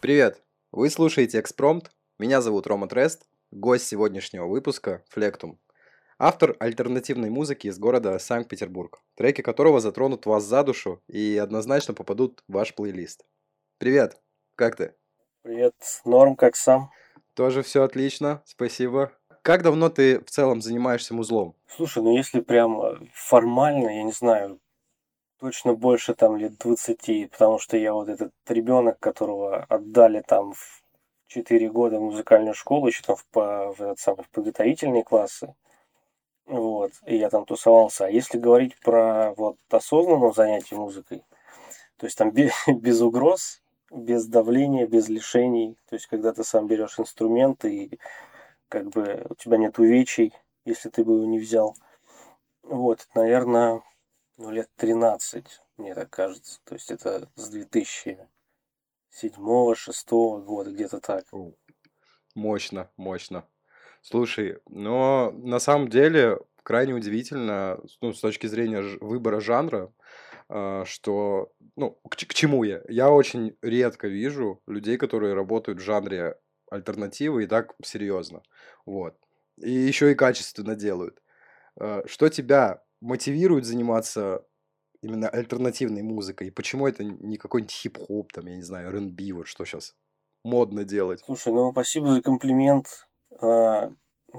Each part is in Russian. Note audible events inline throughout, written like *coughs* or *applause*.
Привет! Вы слушаете «Экспромт». Меня зовут Рома Трест, гость сегодняшнего выпуска – Флектум. Автор альтернативной музыки из города Санкт-Петербург, треки которого затронут вас за душу и однозначно попадут в ваш плейлист. Привет! Как ты? Привет, норм, как сам? Тоже все отлично, спасибо. Как давно ты в целом занимаешься музлом? Слушай, ну если прям э, формально, я не знаю, точно больше там лет 20, потому что я вот этот ребенок, которого отдали там в 4 года в музыкальную школу, еще там в, в, этот самый, в подготовительные классы. Вот, и я там тусовался. А если говорить про вот осознанное занятие музыкой, то есть там без, *laughs* без угроз, без давления, без лишений, то есть когда ты сам берешь инструмент и как бы у тебя нет увечий, если ты бы его не взял. Вот, наверное, ну, лет 13, мне так кажется. То есть это с 2007-2006 года, где-то так. Мощно, мощно. Слушай, но на самом деле крайне удивительно, ну, с точки зрения выбора жанра, а, что, ну, к, к чему я? Я очень редко вижу людей, которые работают в жанре альтернативы и так серьезно. Вот. И еще и качественно делают. А, что тебя мотивирует заниматься именно альтернативной музыкой? Почему это не какой-нибудь хип-хоп, там, я не знаю, R&B, вот что сейчас модно делать? Слушай, ну спасибо за комплимент. А,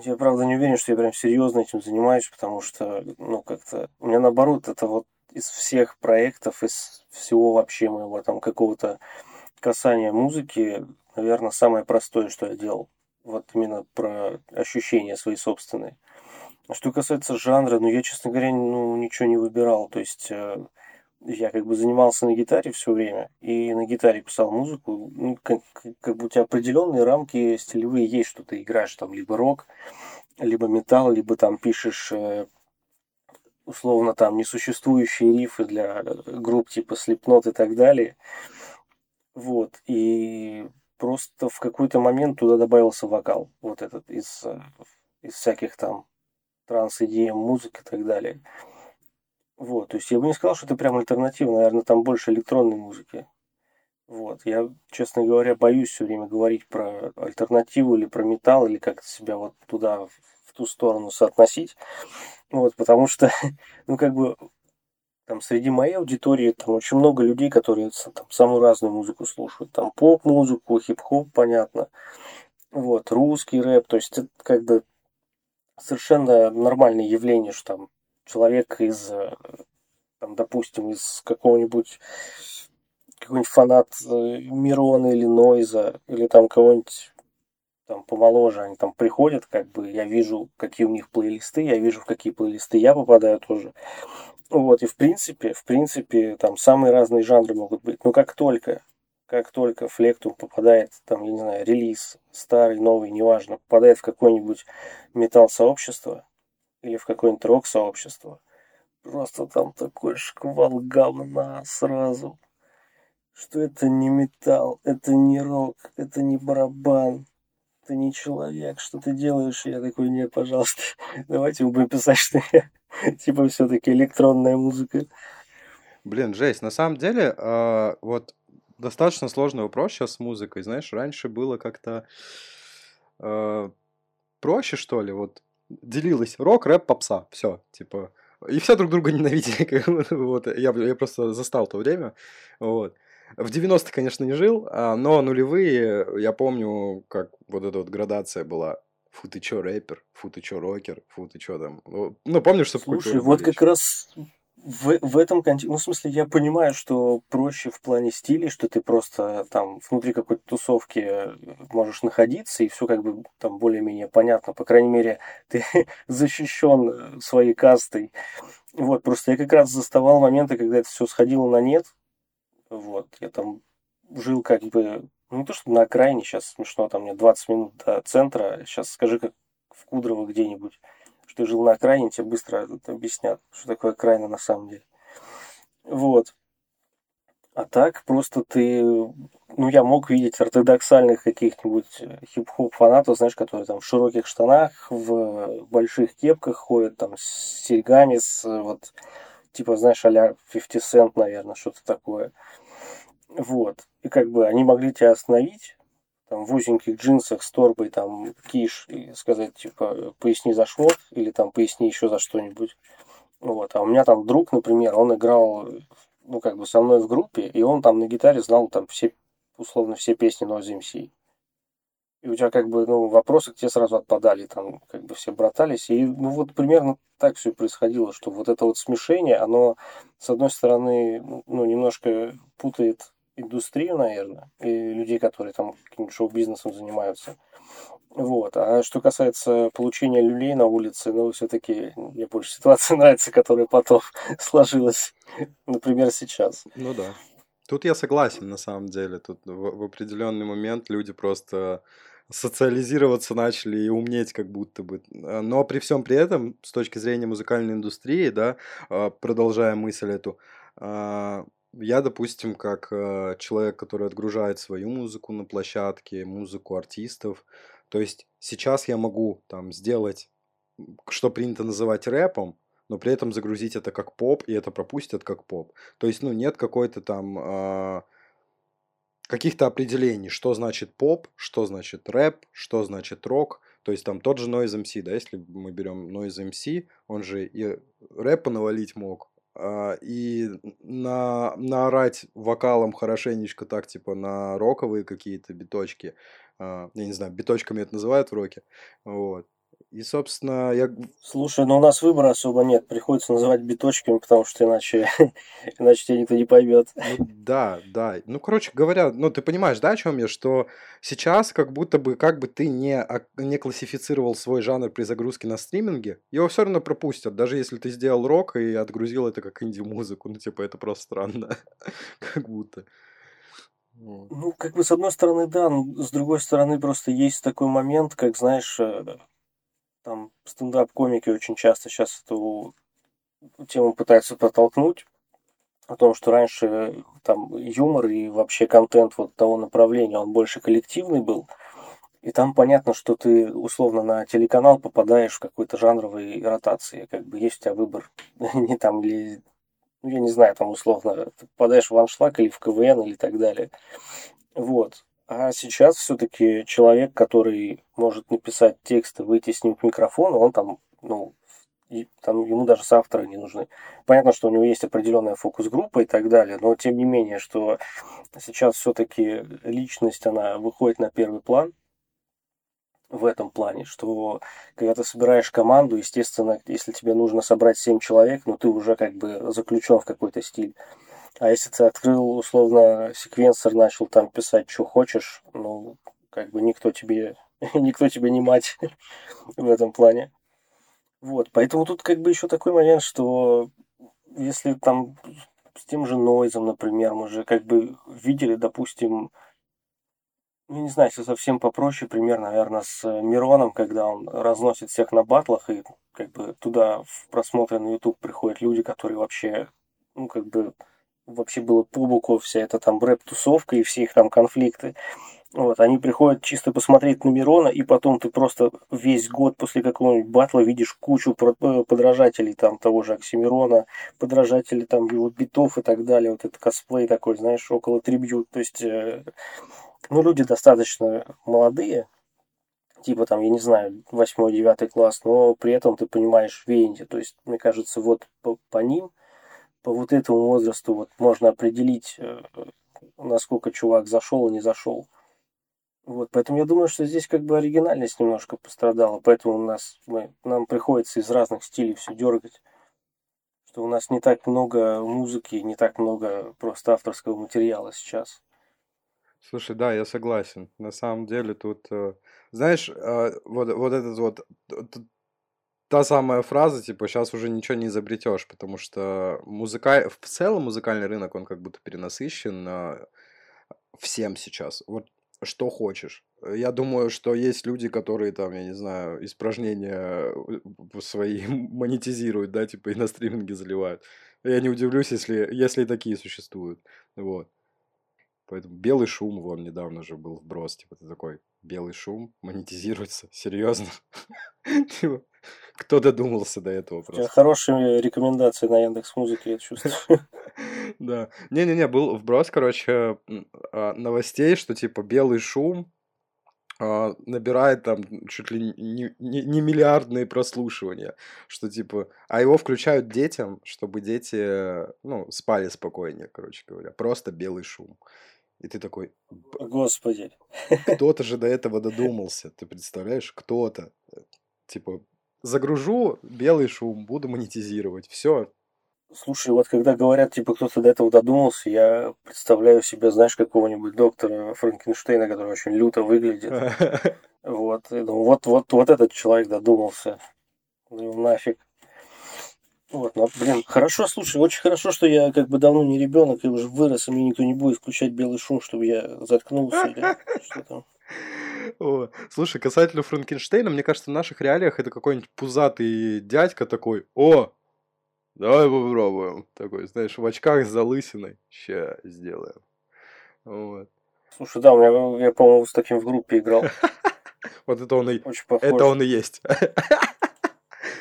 я, правда, не уверен, что я прям серьезно этим занимаюсь, потому что, ну, как-то... У меня, наоборот, это вот из всех проектов, из всего вообще моего там какого-то касания музыки, наверное, самое простое, что я делал. Вот именно про ощущения свои собственные. Что касается жанра, ну, я, честно говоря, ну, ничего не выбирал. То есть, э, я как бы занимался на гитаре все время, и на гитаре писал музыку. Ну, как, как бы у тебя определенные рамки стилевые есть, что ты играешь там либо рок, либо металл, либо там пишешь э, условно там несуществующие рифы для групп типа Slipknot и так далее. Вот. И просто в какой-то момент туда добавился вокал. Вот этот из, э, из всяких там транс-идеям, музыки и так далее. Вот, то есть я бы не сказал, что это прям альтернатива, наверное, там больше электронной музыки. Вот, я, честно говоря, боюсь все время говорить про альтернативу или про металл, или как-то себя вот туда, в ту сторону соотносить. Вот, потому что, *laughs* ну, как бы, там среди моей аудитории там очень много людей, которые там самую разную музыку слушают. Там поп-музыку, хип-хоп, понятно. Вот, русский рэп, то есть это как бы совершенно нормальное явление, что там человек из, э, там, допустим, из какого-нибудь какой-нибудь фанат э, Мирона или Нойза, или там кого-нибудь там помоложе, они там приходят, как бы я вижу, какие у них плейлисты, я вижу, в какие плейлисты я попадаю тоже. Вот, и в принципе, в принципе, там самые разные жанры могут быть. Но как только как только Флектум попадает, там, я не знаю, релиз, старый, новый, неважно, попадает в какое-нибудь металл-сообщество или в какое-нибудь рок-сообщество, просто там такой шквал говна сразу, что это не металл, это не рок, это не барабан, это не человек, что ты делаешь? Я такой, нет, пожалуйста, *laughs* давайте будем писать, что я, *laughs* типа, все-таки электронная музыка. Блин, жесть, на самом деле, э, вот достаточно сложный вопрос сейчас с музыкой. Знаешь, раньше было как-то э, проще, что ли, вот делилось рок, рэп, попса, все, типа, и все друг друга *laughs* ненавидели, вот, я, я просто застал то время, вот. В 90-е, конечно, не жил, а, но нулевые, я помню, как вот эта вот градация была. Фу, ты чё, рэпер? Фу, ты чё, рокер? Фу, ты чё там? Ну, помнишь, что Слушай, вот как раз в, в этом контексте, ну, в смысле, я понимаю, что проще в плане стилей, что ты просто там внутри какой-то тусовки можешь находиться, и все как бы там более-менее понятно. По крайней мере, *laughs* ты защищен своей кастой. Вот, просто я как раз заставал моменты, когда это все сходило на нет. Вот, я там жил как бы, ну, не то, что на окраине, сейчас смешно, там мне 20 минут до центра, сейчас скажи, как в Кудрово где-нибудь что жил на окраине, тебе быстро объяснят, что такое окраина на самом деле. Вот. А так просто ты... Ну, я мог видеть ортодоксальных каких-нибудь э, хип-хоп фанатов, знаешь, которые там в широких штанах, в больших кепках ходят, там, с серьгами, с вот, типа, знаешь, а-ля 50 Cent, наверное, что-то такое. Вот. И как бы они могли тебя остановить, там, в узеньких джинсах с торбой, там, киш, и сказать, типа, поясни за шмот, или там, поясни еще за что-нибудь. Вот. А у меня там друг, например, он играл, ну, как бы со мной в группе, и он там на гитаре знал там все, условно, все песни Noise MC. И у тебя как бы, ну, вопросы к тебе сразу отпадали, там, как бы все братались. И, ну, вот примерно так все происходило, что вот это вот смешение, оно, с одной стороны, ну, немножко путает индустрию, наверное, и людей, которые там каким-то шоу-бизнесом занимаются. Вот. А что касается получения люлей на улице, ну, все-таки мне больше ситуация *laughs* нравится, которая потом *laughs* сложилась, например, сейчас. Ну да. Тут я согласен, на самом деле. Тут в, в определенный момент люди просто социализироваться начали и умнеть как будто бы. Но при всем при этом, с точки зрения музыкальной индустрии, да, а, продолжая мысль эту, а, я, допустим, как э, человек, который отгружает свою музыку на площадке, музыку артистов, то есть сейчас я могу там сделать, что принято называть рэпом, но при этом загрузить это как поп, и это пропустят как поп. То есть, ну, нет какой-то там э, каких-то определений, что значит поп, что значит рэп, что значит рок. То есть там тот же Noise MC, да, если мы берем Noise MC, он же и рэпа навалить мог, и на, наорать вокалом хорошенечко так, типа, на роковые какие-то биточки. А, я не знаю, биточками это называют в роке. Вот. И, собственно, я... Слушай, ну у нас выбора особо нет. Приходится называть биточками, потому что иначе, *laughs* иначе тебя никто не поймет. Ну, да, да. Ну, короче говоря, ну ты понимаешь, да, о чем я? Что сейчас как будто бы, как бы ты не, не классифицировал свой жанр при загрузке на стриминге, его все равно пропустят, даже если ты сделал рок и отгрузил это как инди-музыку. Ну, типа, это просто странно. *laughs* как будто. Ну, как бы с одной стороны, да, но с другой стороны просто есть такой момент, как, знаешь, э, там стендап-комики очень часто сейчас эту тему пытаются протолкнуть, о том, что раньше там юмор и вообще контент вот того направления, он больше коллективный был, и там понятно, что ты условно на телеканал попадаешь в какой-то жанровой ротации, как бы есть у тебя выбор, *laughs* не там или, ну, я не знаю, там условно, ты попадаешь в аншлаг или в КВН или так далее. Вот. А сейчас все-таки человек, который может написать текст и выйти с ним к микрофону, он там, ну, и там ему даже соавторы не нужны. Понятно, что у него есть определенная фокус-группа и так далее, но тем не менее, что сейчас все-таки личность, она выходит на первый план в этом плане, что когда ты собираешь команду, естественно, если тебе нужно собрать 7 человек, ну ты уже как бы заключен в какой-то стиль. А если ты открыл, условно, секвенсор, начал там писать, что хочешь, ну, как бы никто тебе, *laughs* никто тебе не мать *laughs* в этом плане. Вот, поэтому тут как бы еще такой момент, что если там с тем же Нойзом, например, мы же как бы видели, допустим, ну, не знаю, если совсем попроще, пример, наверное, с Мироном, когда он разносит всех на батлах, и как бы туда в просмотры на YouTube приходят люди, которые вообще, ну, как бы вообще было по боку вся эта там рэп-тусовка и все их там конфликты. Вот, они приходят чисто посмотреть на Мирона, и потом ты просто весь год после какого-нибудь батла видишь кучу э, подражателей там того же Оксимирона, подражателей там его битов и так далее. Вот это косплей такой, знаешь, около трибют. То есть, э, ну, люди достаточно молодые, типа там, я не знаю, восьмой, девятый класс, но при этом ты понимаешь веяние. То есть, мне кажется, вот по, по ним – по вот этому возрасту вот можно определить, э, насколько чувак зашел и не зашел. Вот, поэтому я думаю, что здесь как бы оригинальность немножко пострадала, поэтому у нас мы, нам приходится из разных стилей все дергать, что у нас не так много музыки, не так много просто авторского материала сейчас. Слушай, да, я согласен. На самом деле тут, э, знаешь, э, вот, вот этот вот та самая фраза, типа, сейчас уже ничего не изобретешь, потому что музыка... в целом музыкальный рынок, он как будто перенасыщен а, всем сейчас. Вот что хочешь. Я думаю, что есть люди, которые там, я не знаю, испражнения э, свои *laughs* монетизируют, да, типа и на стриминге заливают. Я не удивлюсь, если, если такие существуют. Вот. Поэтому белый шум, вон недавно же был вброс, типа ты такой, белый шум монетизируется, *laughs* серьезно. *laughs* Типа, *laughs* кто додумался до этого просто? Хорошие рекомендации на Яндекс Музыке, я чувствую. *laughs* Да. Не-не-не, был вброс, короче, а, новостей, что типа белый шум а, набирает там чуть ли не, не, не миллиардные прослушивания, что типа, а его включают детям, чтобы дети, ну, спали спокойнее, короче говоря, просто белый шум. И ты такой... Господи. Кто-то же до этого додумался, ты представляешь, кто-то. Типа, загружу белый шум, буду монетизировать, все, Слушай, вот когда говорят, типа, кто-то до этого додумался, я представляю себе, знаешь, какого-нибудь доктора Франкенштейна, который очень люто выглядит. *laughs* Вот, и думаю, вот, вот, вот этот человек додумался. Ну, нафиг. Вот, ну, блин, хорошо, слушай, очень хорошо, что я как бы давно не ребенок и уже вырос, и мне никто не будет включать белый шум, чтобы я заткнулся или *laughs* что там. Слушай, касательно Франкенштейна, мне кажется, в наших реалиях это какой-нибудь пузатый дядька такой, о, Давай попробуем. Такой, знаешь, в очках с залысиной. Ща сделаем. Вот. Слушай, да, у меня, я, по-моему, с таким в группе играл. *laughs* Вот это он и, это он и есть.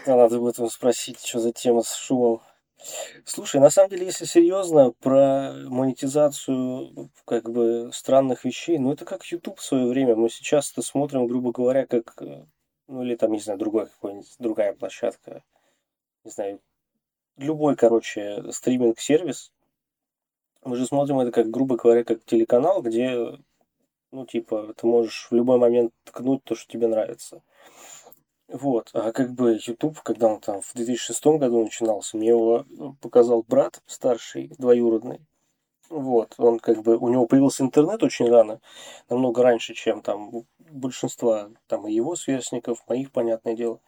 Да, надо будет его спросить, что за тема с шумом. Слушай, на самом деле, если серьезно, про монетизацию как бы странных вещей, ну это как YouTube в свое время. Мы сейчас это смотрим, грубо говоря, как, ну или там, не знаю, другой какой-нибудь, другая площадка, не знаю, любой, короче, стриминг-сервис, мы же смотрим это как, грубо говоря, как телеканал, где, ну, типа, ты можешь в любой момент ткнуть то, что тебе нравится. Вот, а как бы YouTube, когда он там в 2006 году начинался, мне его показал брат старший, двоюродный. Вот, он как бы, у него появился интернет очень рано, намного раньше, чем там большинства там и его сверстников, моих, понятное дело.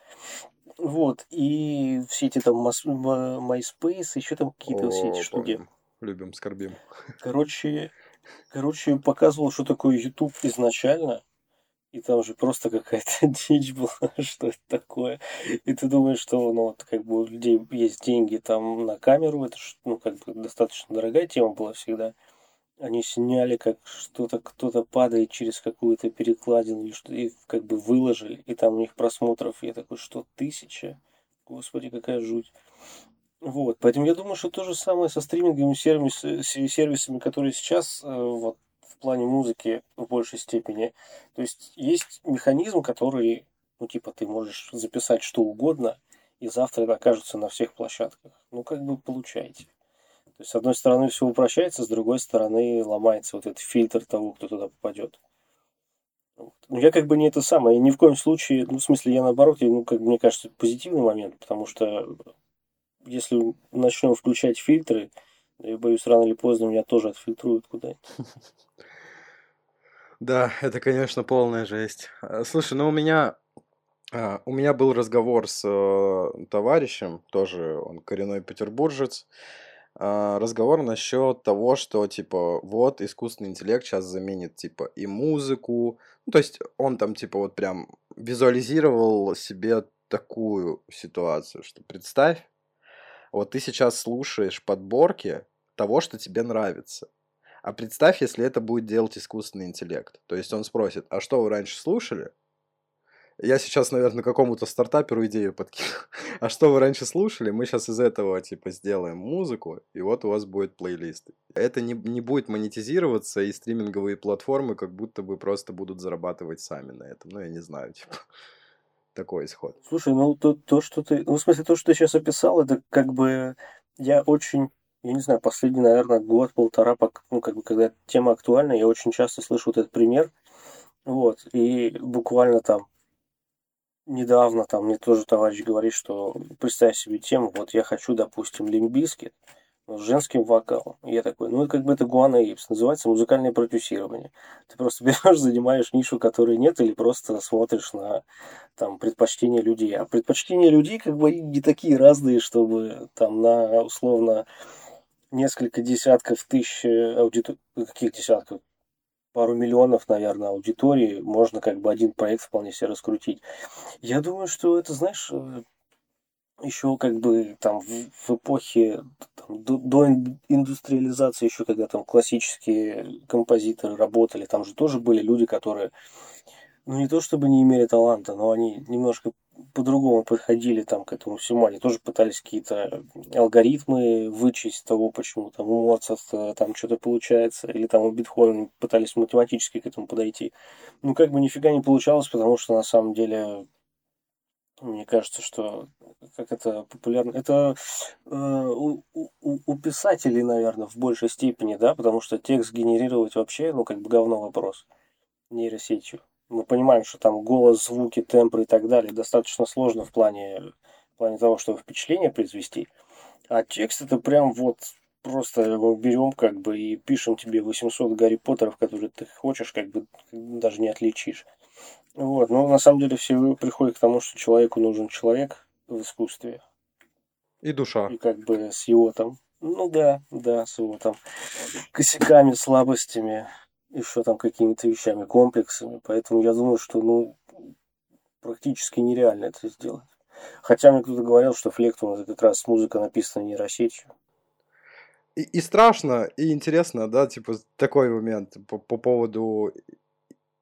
Вот, и все эти там MySpace, еще там какие-то все эти штуки. Любим, скорбим. Короче, короче, показывал, что такое YouTube изначально. И там же просто какая-то *laughs* дичь была, *laughs* что это такое. И ты думаешь, что ну, вот, как бы у людей есть деньги там на камеру, это ну, как бы достаточно дорогая тема была всегда они сняли, как что-то кто-то падает через какую-то перекладину, и, что, и как бы выложили, и там у них просмотров, я такой, что тысяча? Господи, какая жуть. Вот, поэтому я думаю, что то же самое со стриминговыми сервисами, сервисами которые сейчас э, вот, плане музыки в большей степени. То есть есть механизм, который, ну типа ты можешь записать что угодно, и завтра это окажется на всех площадках. Ну как бы получаете. То есть, с одной стороны, все упрощается, с другой стороны, ломается вот этот фильтр того, кто туда попадет. Вот. Но я как бы не это самое, ни в коем случае, ну, в смысле, я наоборот, я, ну, как мне кажется, позитивный момент, потому что если начнем включать фильтры, я боюсь, рано или поздно меня тоже отфильтруют куда-нибудь. *laughs* Да, это, конечно, полная жесть. А, слушай, ну у меня а, у меня был разговор с э, товарищем, тоже он коренной петербуржец, а, разговор насчет того, что, типа, вот, искусственный интеллект сейчас заменит, типа, и музыку. Ну, то есть он там, типа, вот прям визуализировал себе такую ситуацию, что представь, вот ты сейчас слушаешь подборки того, что тебе нравится. А представь, если это будет делать искусственный интеллект. То есть он спросит, а что вы раньше слушали? Я сейчас, наверное, какому-то стартаперу идею подкину. *laughs* А что вы раньше слушали? Мы сейчас из этого, типа, сделаем музыку, и вот у вас будет плейлист. Это не, не будет монетизироваться, и стриминговые платформы как будто бы просто будут зарабатывать сами на этом. Ну, я не знаю, *laughs* типа, такой исход. Слушай, ну, то, то что ты... Ну, в смысле, то, что ты сейчас описал, это как бы... Я очень я не знаю, последний, наверное, год-полтора, ну, как бы, когда тема актуальна, я очень часто слышу вот этот пример, вот, и буквально там недавно там мне тоже товарищ говорит, что представь себе тему, вот я хочу, допустим, лимбискет с женским вокалом. И я такой, ну, как бы это Гуана Эйпс, называется музыкальное продюсирование. Ты просто *laughs* берешь, занимаешь нишу, которой нет, или просто смотришь на там предпочтения людей. А предпочтения людей как бы не такие разные, чтобы там на условно несколько десятков тысяч аудиторий, каких десятков, пару миллионов, наверное, аудитории, можно как бы один проект вполне себе раскрутить. Я думаю, что это, знаешь, э, еще как бы там в, в эпохе там, до, до индустриализации, еще когда там классические композиторы работали, там же тоже были люди, которые, ну не то чтобы не имели таланта, но они немножко по-другому подходили там к этому всему. Они тоже пытались какие-то алгоритмы вычесть того, почему там у Моцарта там что-то получается, или там у Бетховена пытались математически к этому подойти. Ну, как бы нифига не получалось, потому что на самом деле мне кажется, что как это популярно, это э, у, у, у писателей, наверное, в большей степени, да, потому что текст генерировать вообще, ну, как бы говно вопрос нейросетью мы понимаем, что там голос, звуки, тембры и так далее достаточно сложно в плане, в плане того, чтобы впечатление произвести. А текст это прям вот просто мы берем как бы и пишем тебе 800 Гарри Поттеров, которые ты хочешь, как бы даже не отличишь. Вот, но на самом деле все приходят к тому, что человеку нужен человек в искусстве. И душа. И как бы с его там, ну да, да, с его там косяками, слабостями, еще там какими-то вещами, комплексами. Поэтому я думаю, что ну, практически нереально это сделать. Хотя мне кто-то говорил, что Флектум как раз музыка написана нейросетью. И, и страшно, и интересно, да, типа такой момент по, по поводу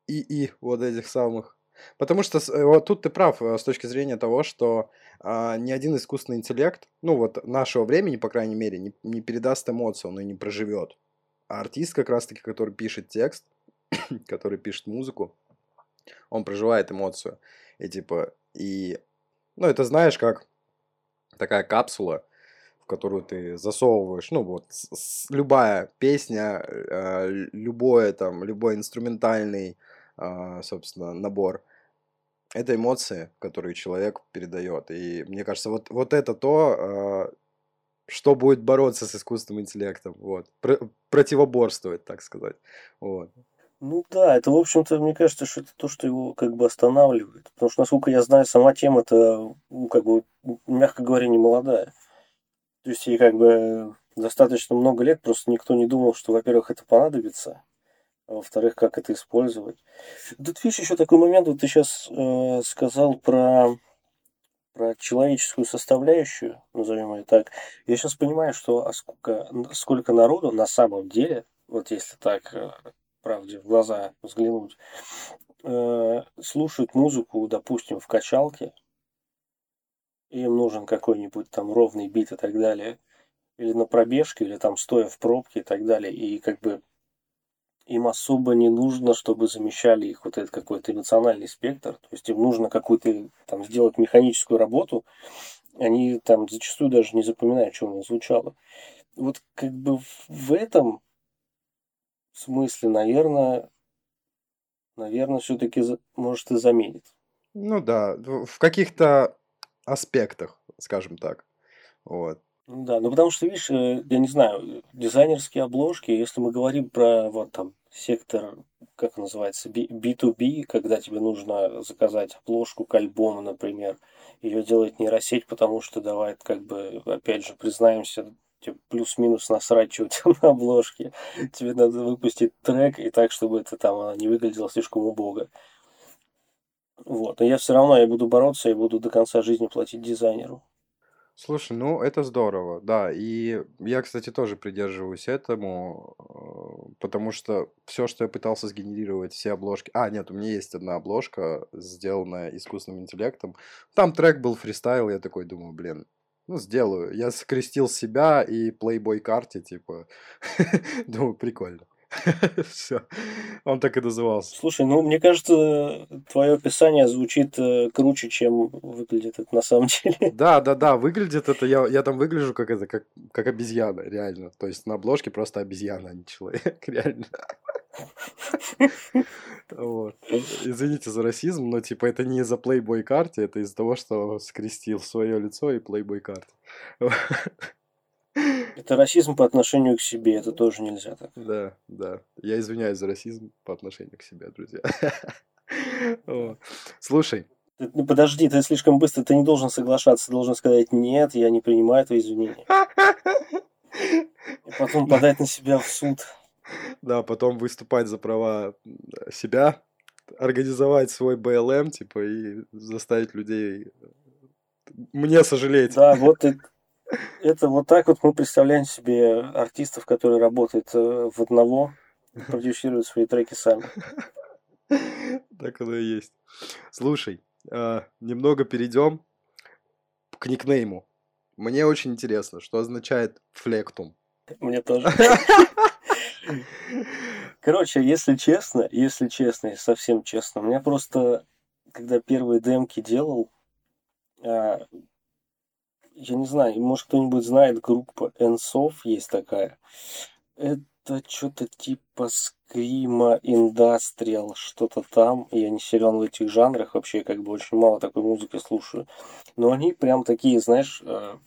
и, и вот этих самых. Потому что вот тут ты прав э, с точки зрения того, что а, ни один искусственный интеллект, ну вот нашего времени, по крайней мере, не, не передаст эмоции, он и не проживет. А артист как раз-таки, который пишет текст, *coughs* который пишет музыку, он проживает эмоцию. И типа, и, ну, это знаешь, как такая капсула, в которую ты засовываешь, ну, вот, с, с, любая песня, э, любое там, любой инструментальный, э, собственно, набор, это эмоции, которые человек передает. И мне кажется, вот, вот это то, э, что будет бороться с искусственным интеллектом, вот, Про- противоборствовать, так сказать, вот. Ну да, это, в общем-то, мне кажется, что это то, что его как бы останавливает. Потому что, насколько я знаю, сама тема-то, ну, как бы, мягко говоря, не молодая. То есть ей как бы достаточно много лет, просто никто не думал, что, во-первых, это понадобится, а во-вторых, как это использовать. Тут, видишь, еще такой момент, вот ты сейчас э, сказал про про человеческую составляющую, назовем ее так, я сейчас понимаю, что а сколько, сколько народу на самом деле, вот если так э, правде в глаза взглянуть, э, слушают музыку, допустим, в качалке, им нужен какой-нибудь там ровный бит и так далее, или на пробежке, или там стоя в пробке и так далее, и как бы им особо не нужно, чтобы замещали их вот этот какой-то эмоциональный спектр. То есть им нужно какую-то там сделать механическую работу. Они там зачастую даже не запоминают, что у них звучало. Вот как бы в этом смысле, наверное, наверное, все-таки может и заменит. Ну да, в каких-то аспектах, скажем так. Вот. Да, ну потому что, видишь, э, я не знаю, дизайнерские обложки, если мы говорим про вот там сектор, как называется, B2B, когда тебе нужно заказать обложку к альбому, например, ее делает нейросеть, потому что давай, как бы, опять же, признаемся, тебе плюс-минус насрать, что у тебя на обложке. Тебе надо выпустить трек и так, чтобы это там не выглядело слишком убого. Вот. Но я все равно я буду бороться и буду до конца жизни платить дизайнеру. Слушай, ну это здорово, да. И я, кстати, тоже придерживаюсь этому, э, потому что все, что я пытался сгенерировать, все обложки... А, нет, у меня есть одна обложка, сделанная искусственным интеллектом. Там трек был фристайл, я такой думаю, блин, ну, сделаю. Я скрестил себя и Playboy карте, типа. *laughs* Думаю, прикольно. *laughs* Все. Он так и назывался. Слушай, ну, мне кажется, твое описание звучит э, круче, чем выглядит это на самом *laughs* деле. Да, да, да, выглядит это, я, я там выгляжу как это, как, как обезьяна, реально. То есть на обложке просто обезьяна, а не человек, *laughs* реально. Вот. Извините за расизм, но типа это не из-за Playboy карте, это из-за того, что скрестил свое лицо и Playboy карты. Это расизм по отношению к себе, это тоже нельзя так. Да, да. Я извиняюсь за расизм по отношению к себе, друзья. *laughs* Слушай. Ну, подожди, ты слишком быстро, ты не должен соглашаться, ты должен сказать нет, я не принимаю твои извинения. И потом *laughs* подать на себя в суд. Да, потом выступать за права себя, организовать свой БЛМ, типа, и заставить людей мне сожалеть. Да, вот и это вот так вот мы представляем себе артистов, которые работают э, в одного, продюсируют свои треки сами. Так оно и есть. Слушай, э, немного перейдем к никнейму. Мне очень интересно, что означает флектум. Мне тоже. *laughs* Короче, если честно, если честно, совсем честно, у меня просто, когда первые демки делал, а, я не знаю, может кто-нибудь знает, группа Ensof есть такая. Это что-то типа скрима, индастриал, что-то там. Я не силен в этих жанрах вообще, как бы очень мало такой музыки слушаю. Но они прям такие, знаешь, а,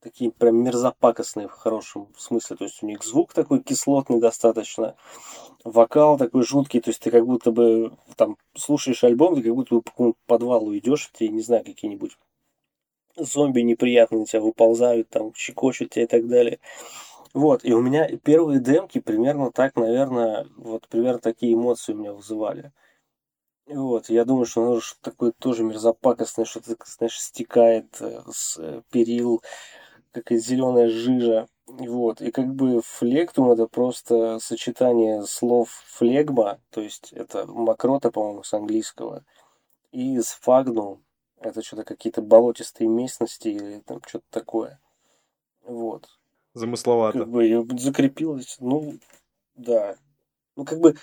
такие прям мерзопакостные в хорошем смысле. То есть у них звук такой кислотный достаточно, вокал такой жуткий, то есть ты как будто бы там слушаешь альбом, ты как будто бы по подвалу идешь, тебе, не знаю, какие-нибудь зомби неприятные тебя выползают, там, щекочут тебя и так далее. Вот, и у меня первые демки примерно так, наверное, вот примерно такие эмоции у меня вызывали. Вот, я думаю, что оно что такое тоже мерзопакостное, что-то, знаешь, стекает э, с э, перил, какая зеленая жижа. Вот. И как бы флектум это просто сочетание слов флегма, то есть это макрота, по-моему, с английского, и сфагнум, это что-то какие-то болотистые местности или там что-то такое. Вот. Замысловато. Как бы закрепилось, ну, да. Ну, как бы,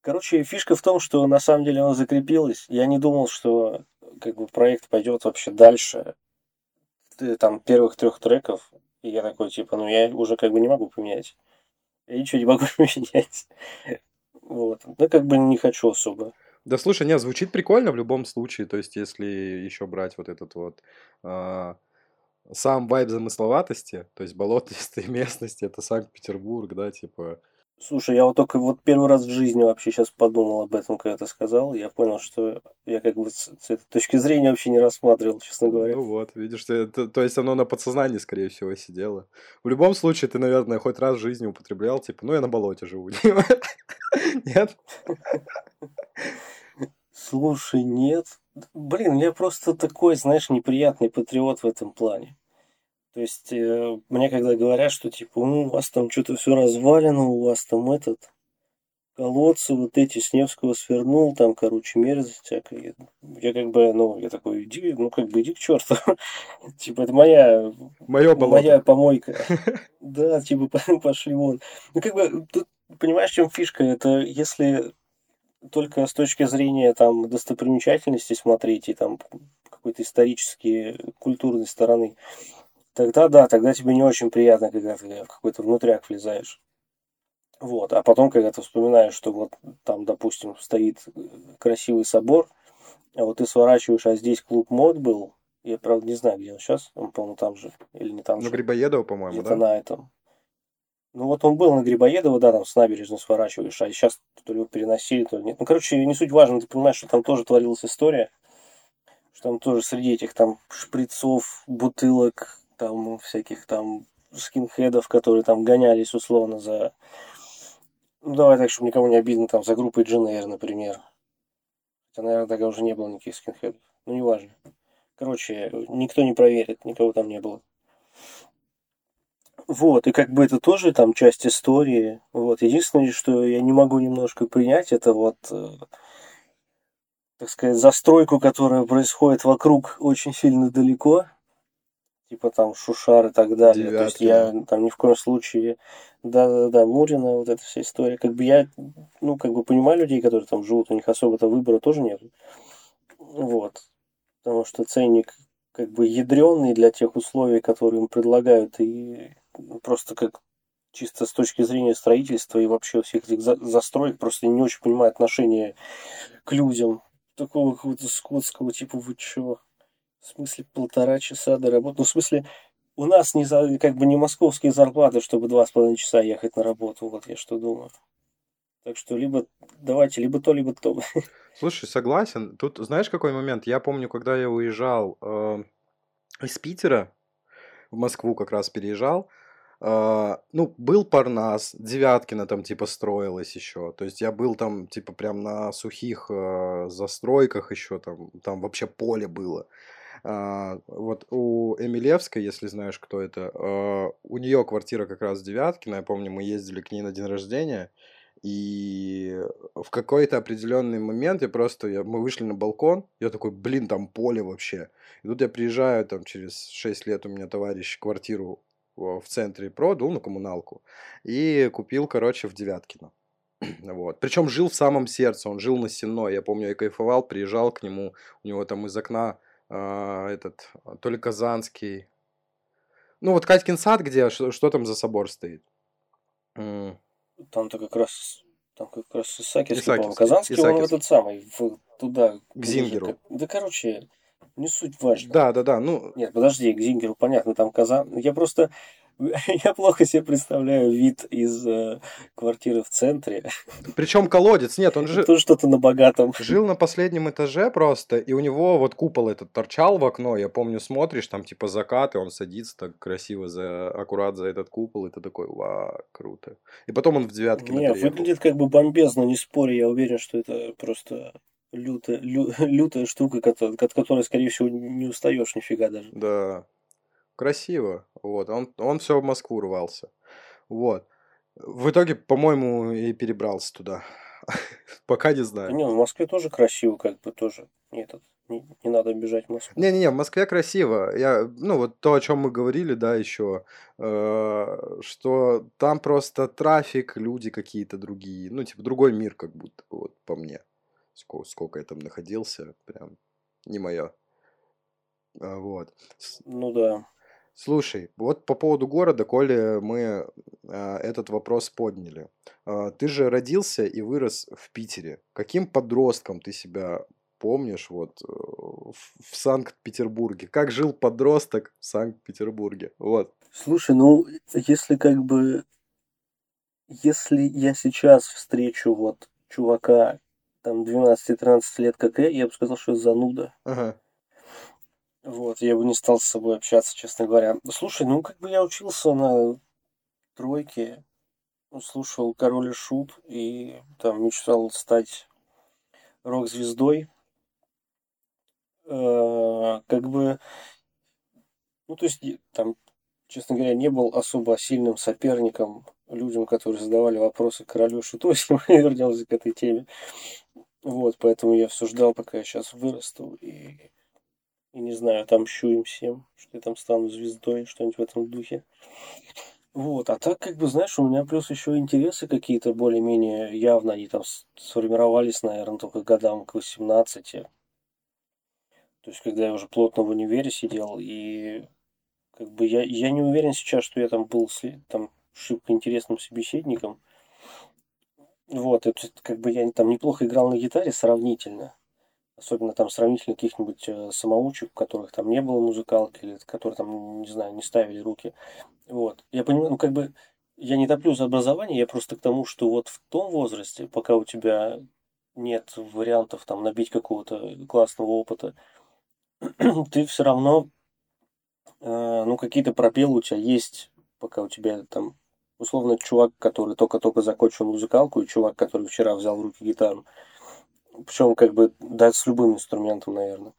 короче, фишка в том, что на самом деле оно закрепилось. Я не думал, что как бы проект пойдет вообще дальше там первых трех треков, и я такой, типа, ну я уже как бы не могу поменять. Я ничего не могу *laughs* поменять. Вот. Ну, как бы не хочу особо. Да слушай, нет, звучит прикольно в любом случае. То есть, если еще брать вот этот вот а, сам вайб замысловатости, то есть болотистые *laughs* местности, это Санкт-Петербург, да, типа Слушай, я вот только вот первый раз в жизни вообще сейчас подумал об этом, когда ты сказал. Я понял, что я как бы с, с этой точки зрения вообще не рассматривал, честно говоря. Ну вот, видишь, ты, то, то есть оно на подсознании, скорее всего, сидело. В любом случае, ты, наверное, хоть раз в жизни употреблял, типа, ну я на болоте живу. *laughs* Нет? *laughs* Слушай, нет. Блин, я просто такой, знаешь, неприятный патриот в этом плане. То есть, э, мне когда говорят, что типа, ну, у вас там что-то все развалено, у вас там этот, колодцы вот эти с Невского свернул, там, короче, мерзость всякая. Я как бы, ну, я такой, иди, ну, как бы, иди к черту. *laughs* Типа, это моя... Моё Моя помойка. *laughs* Да, типа, *laughs* пошли вон. Ну, как бы, тут, понимаешь, в чем фишка? Это если только с точки зрения, там, достопримечательности смотреть и там какой-то исторические, культурной стороны, тогда да, тогда тебе не очень приятно, когда ты в какой-то внутряк влезаешь. Вот. А потом, когда ты вспоминаешь, что вот там, допустим, стоит красивый собор, а вот ты сворачиваешь, а здесь клуб мод был, я, правда, не знаю, где он сейчас, он, по-моему, там же, или не там ну, же. Грибоедово, по-моему, да? на этом. Ну, вот он был на Грибоедово, да, там с набережной сворачиваешь, а сейчас то ли его переносили, то ли нет. Ну, короче, не суть важно, ты понимаешь, что там тоже творилась история, что там тоже среди этих там шприцов, бутылок, там всяких там скинхедов, которые там гонялись условно за... Ну, давай так, чтобы никому не обидно, там, за группой GNR, например. Хотя, наверное, тогда уже не было никаких скинхедов. Ну, неважно. Короче, никто не проверит, никого там не было. Вот, и как бы это тоже там часть истории. Вот, единственное, что я не могу немножко принять, это вот, э, так сказать, застройку, которая происходит вокруг очень сильно далеко типа там Шушар и так далее. Девятки. То есть я там ни в коем случае, да-да-да, Мурина, вот эта вся история. Как бы я, ну, как бы понимаю людей, которые там живут, у них особо-то выбора тоже нет. Вот. Потому что ценник как бы ядреный для тех условий, которые им предлагают, и просто как чисто с точки зрения строительства и вообще всех этих за застроек просто не очень понимаю отношение к людям. Такого какого-то скотского типа, вы чего? В смысле, полтора часа до работы? Ну, в смысле, у нас не за, как бы не московские зарплаты, чтобы два с половиной часа ехать на работу. Вот я что думаю. Так что либо давайте, либо то, либо то. *laughs* Слушай, согласен. Тут знаешь какой момент? Я помню, когда я уезжал э, из Питера в Москву как раз переезжал. Uh, ну, был Парнас, Девяткина там типа строилась еще. То есть я был там типа прям на сухих uh, застройках еще там, там вообще поле было. А, вот у Эмилевской, если знаешь, кто это, а, у нее квартира как раз Девяткина, я помню, мы ездили к ней на день рождения, И в какой-то определенный момент я просто, я, мы вышли на балкон, я такой, блин, там поле вообще. И тут я приезжаю, там через 6 лет у меня товарищ квартиру в центре продал на коммуналку и купил, короче, в Девяткино. *clears throat* Вот. Причем жил в самом сердце, он жил на Сенной. Я помню, я кайфовал, приезжал к нему, у него там из окна э, этот, то ли Казанский. Ну, вот Катькин сад, где, что, что там за собор стоит? Там-то как раз там как раз Исаакиевский, по-моему. Казанский, Исаакиевский. он этот самый, в, туда. К Зингеру. Же, да, короче, не суть важно. Да, да, да. Ну... Нет, подожди, к Зингеру понятно, там Казан. Я просто *laughs* Я плохо себе представляю вид из э, квартиры в центре. Причем колодец, нет, он *laughs* же... Тут что-то на богатом. Жил на последнем этаже просто, и у него вот купол этот торчал в окно, я помню, смотришь, там типа закат, и он садится так красиво, за, аккурат за этот купол, и ты такой, ва, круто. И потом он в девятке Не, выглядит как бы бомбезно, не спорю, я уверен, что это просто лютая, лю, *laughs* лютая штука, от которой, скорее всего, не устаешь нифига даже. Да, красиво. Вот, он, он все в Москву рвался. Вот. В итоге, по-моему, и перебрался туда. *laughs* Пока не знаю. Не, в Москве тоже красиво, как бы тоже. Нет, не, не надо бежать в Москву. Не-не-не, в Москве красиво. Я, ну, вот то, о чем мы говорили, да, еще, э, что там просто трафик, люди какие-то другие. Ну, типа, другой мир, как будто, вот, по мне. Сколько, сколько я там находился, прям не мое. А, вот. Ну да. Слушай, вот по поводу города, коли мы э, этот вопрос подняли. Э, ты же родился и вырос в Питере. Каким подростком ты себя помнишь вот э, в, в Санкт-Петербурге? Как жил подросток в Санкт-Петербурге? Вот. Слушай, ну, если как бы... Если я сейчас встречу вот чувака, там, 12-13 лет, как я, я бы сказал, что зануда. Ага. Вот, я бы не стал с собой общаться, честно говоря. Слушай, ну как бы я учился на тройке, слушал Король и Шут и там мечтал стать рок-звездой. Э, как бы, ну то есть там, честно говоря, не был особо сильным соперником людям, которые задавали вопросы Королю и Шуту, если *laughs* мы вернемся к этой теме. Вот, поэтому я все ждал, пока я сейчас вырасту и и не знаю, отомщу им всем, что я там стану звездой, что-нибудь в этом духе. Вот, а так, как бы, знаешь, у меня плюс еще интересы какие-то более-менее явно, они там сформировались, наверное, только годам к 18. То есть, когда я уже плотно в универе сидел, и как бы я, я не уверен сейчас, что я там был там шибко интересным собеседником. Вот, это как бы я там неплохо играл на гитаре сравнительно особенно там сравнительно каких-нибудь э, самоучек, которых там не было музыкалки, или которые там, не знаю, не ставили руки. Вот. Я понимаю, ну как бы я не топлю за образование, я просто к тому, что вот в том возрасте, пока у тебя нет вариантов там набить какого-то классного опыта, *clears throat* ты все равно, ну, какие-то пропелы у тебя есть, пока у тебя там, условно, чувак, который только-только закончил музыкалку, и чувак, который вчера взял в руки гитару, причем, как бы, да, с любым инструментом, наверное.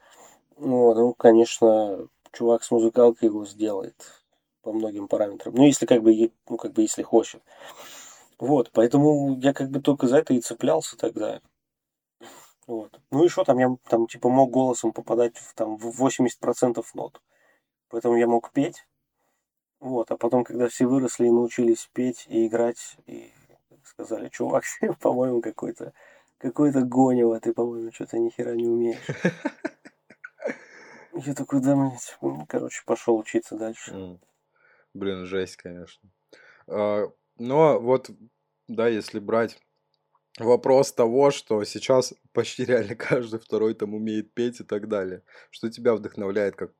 Ну, ну, конечно, чувак с музыкалкой его сделает по многим параметрам. Ну, если как бы, ну, как бы, если хочет. Вот, поэтому я как бы только за это и цеплялся тогда. Вот. Ну и что там, я там типа мог голосом попадать в, там, в 80% нот. Поэтому я мог петь. Вот, а потом, когда все выросли и научились петь и играть, и сказали, чувак, *laughs* по-моему, какой-то какой-то гонево, ты, по-моему, что-то ни хера не умеешь. *laughs* Я такой, да, ну, короче, пошел учиться дальше. Блин, жесть, конечно. А, но вот, да, если брать вопрос того, что сейчас почти реально *laughs* каждый второй там умеет петь и так далее. Что тебя вдохновляет как,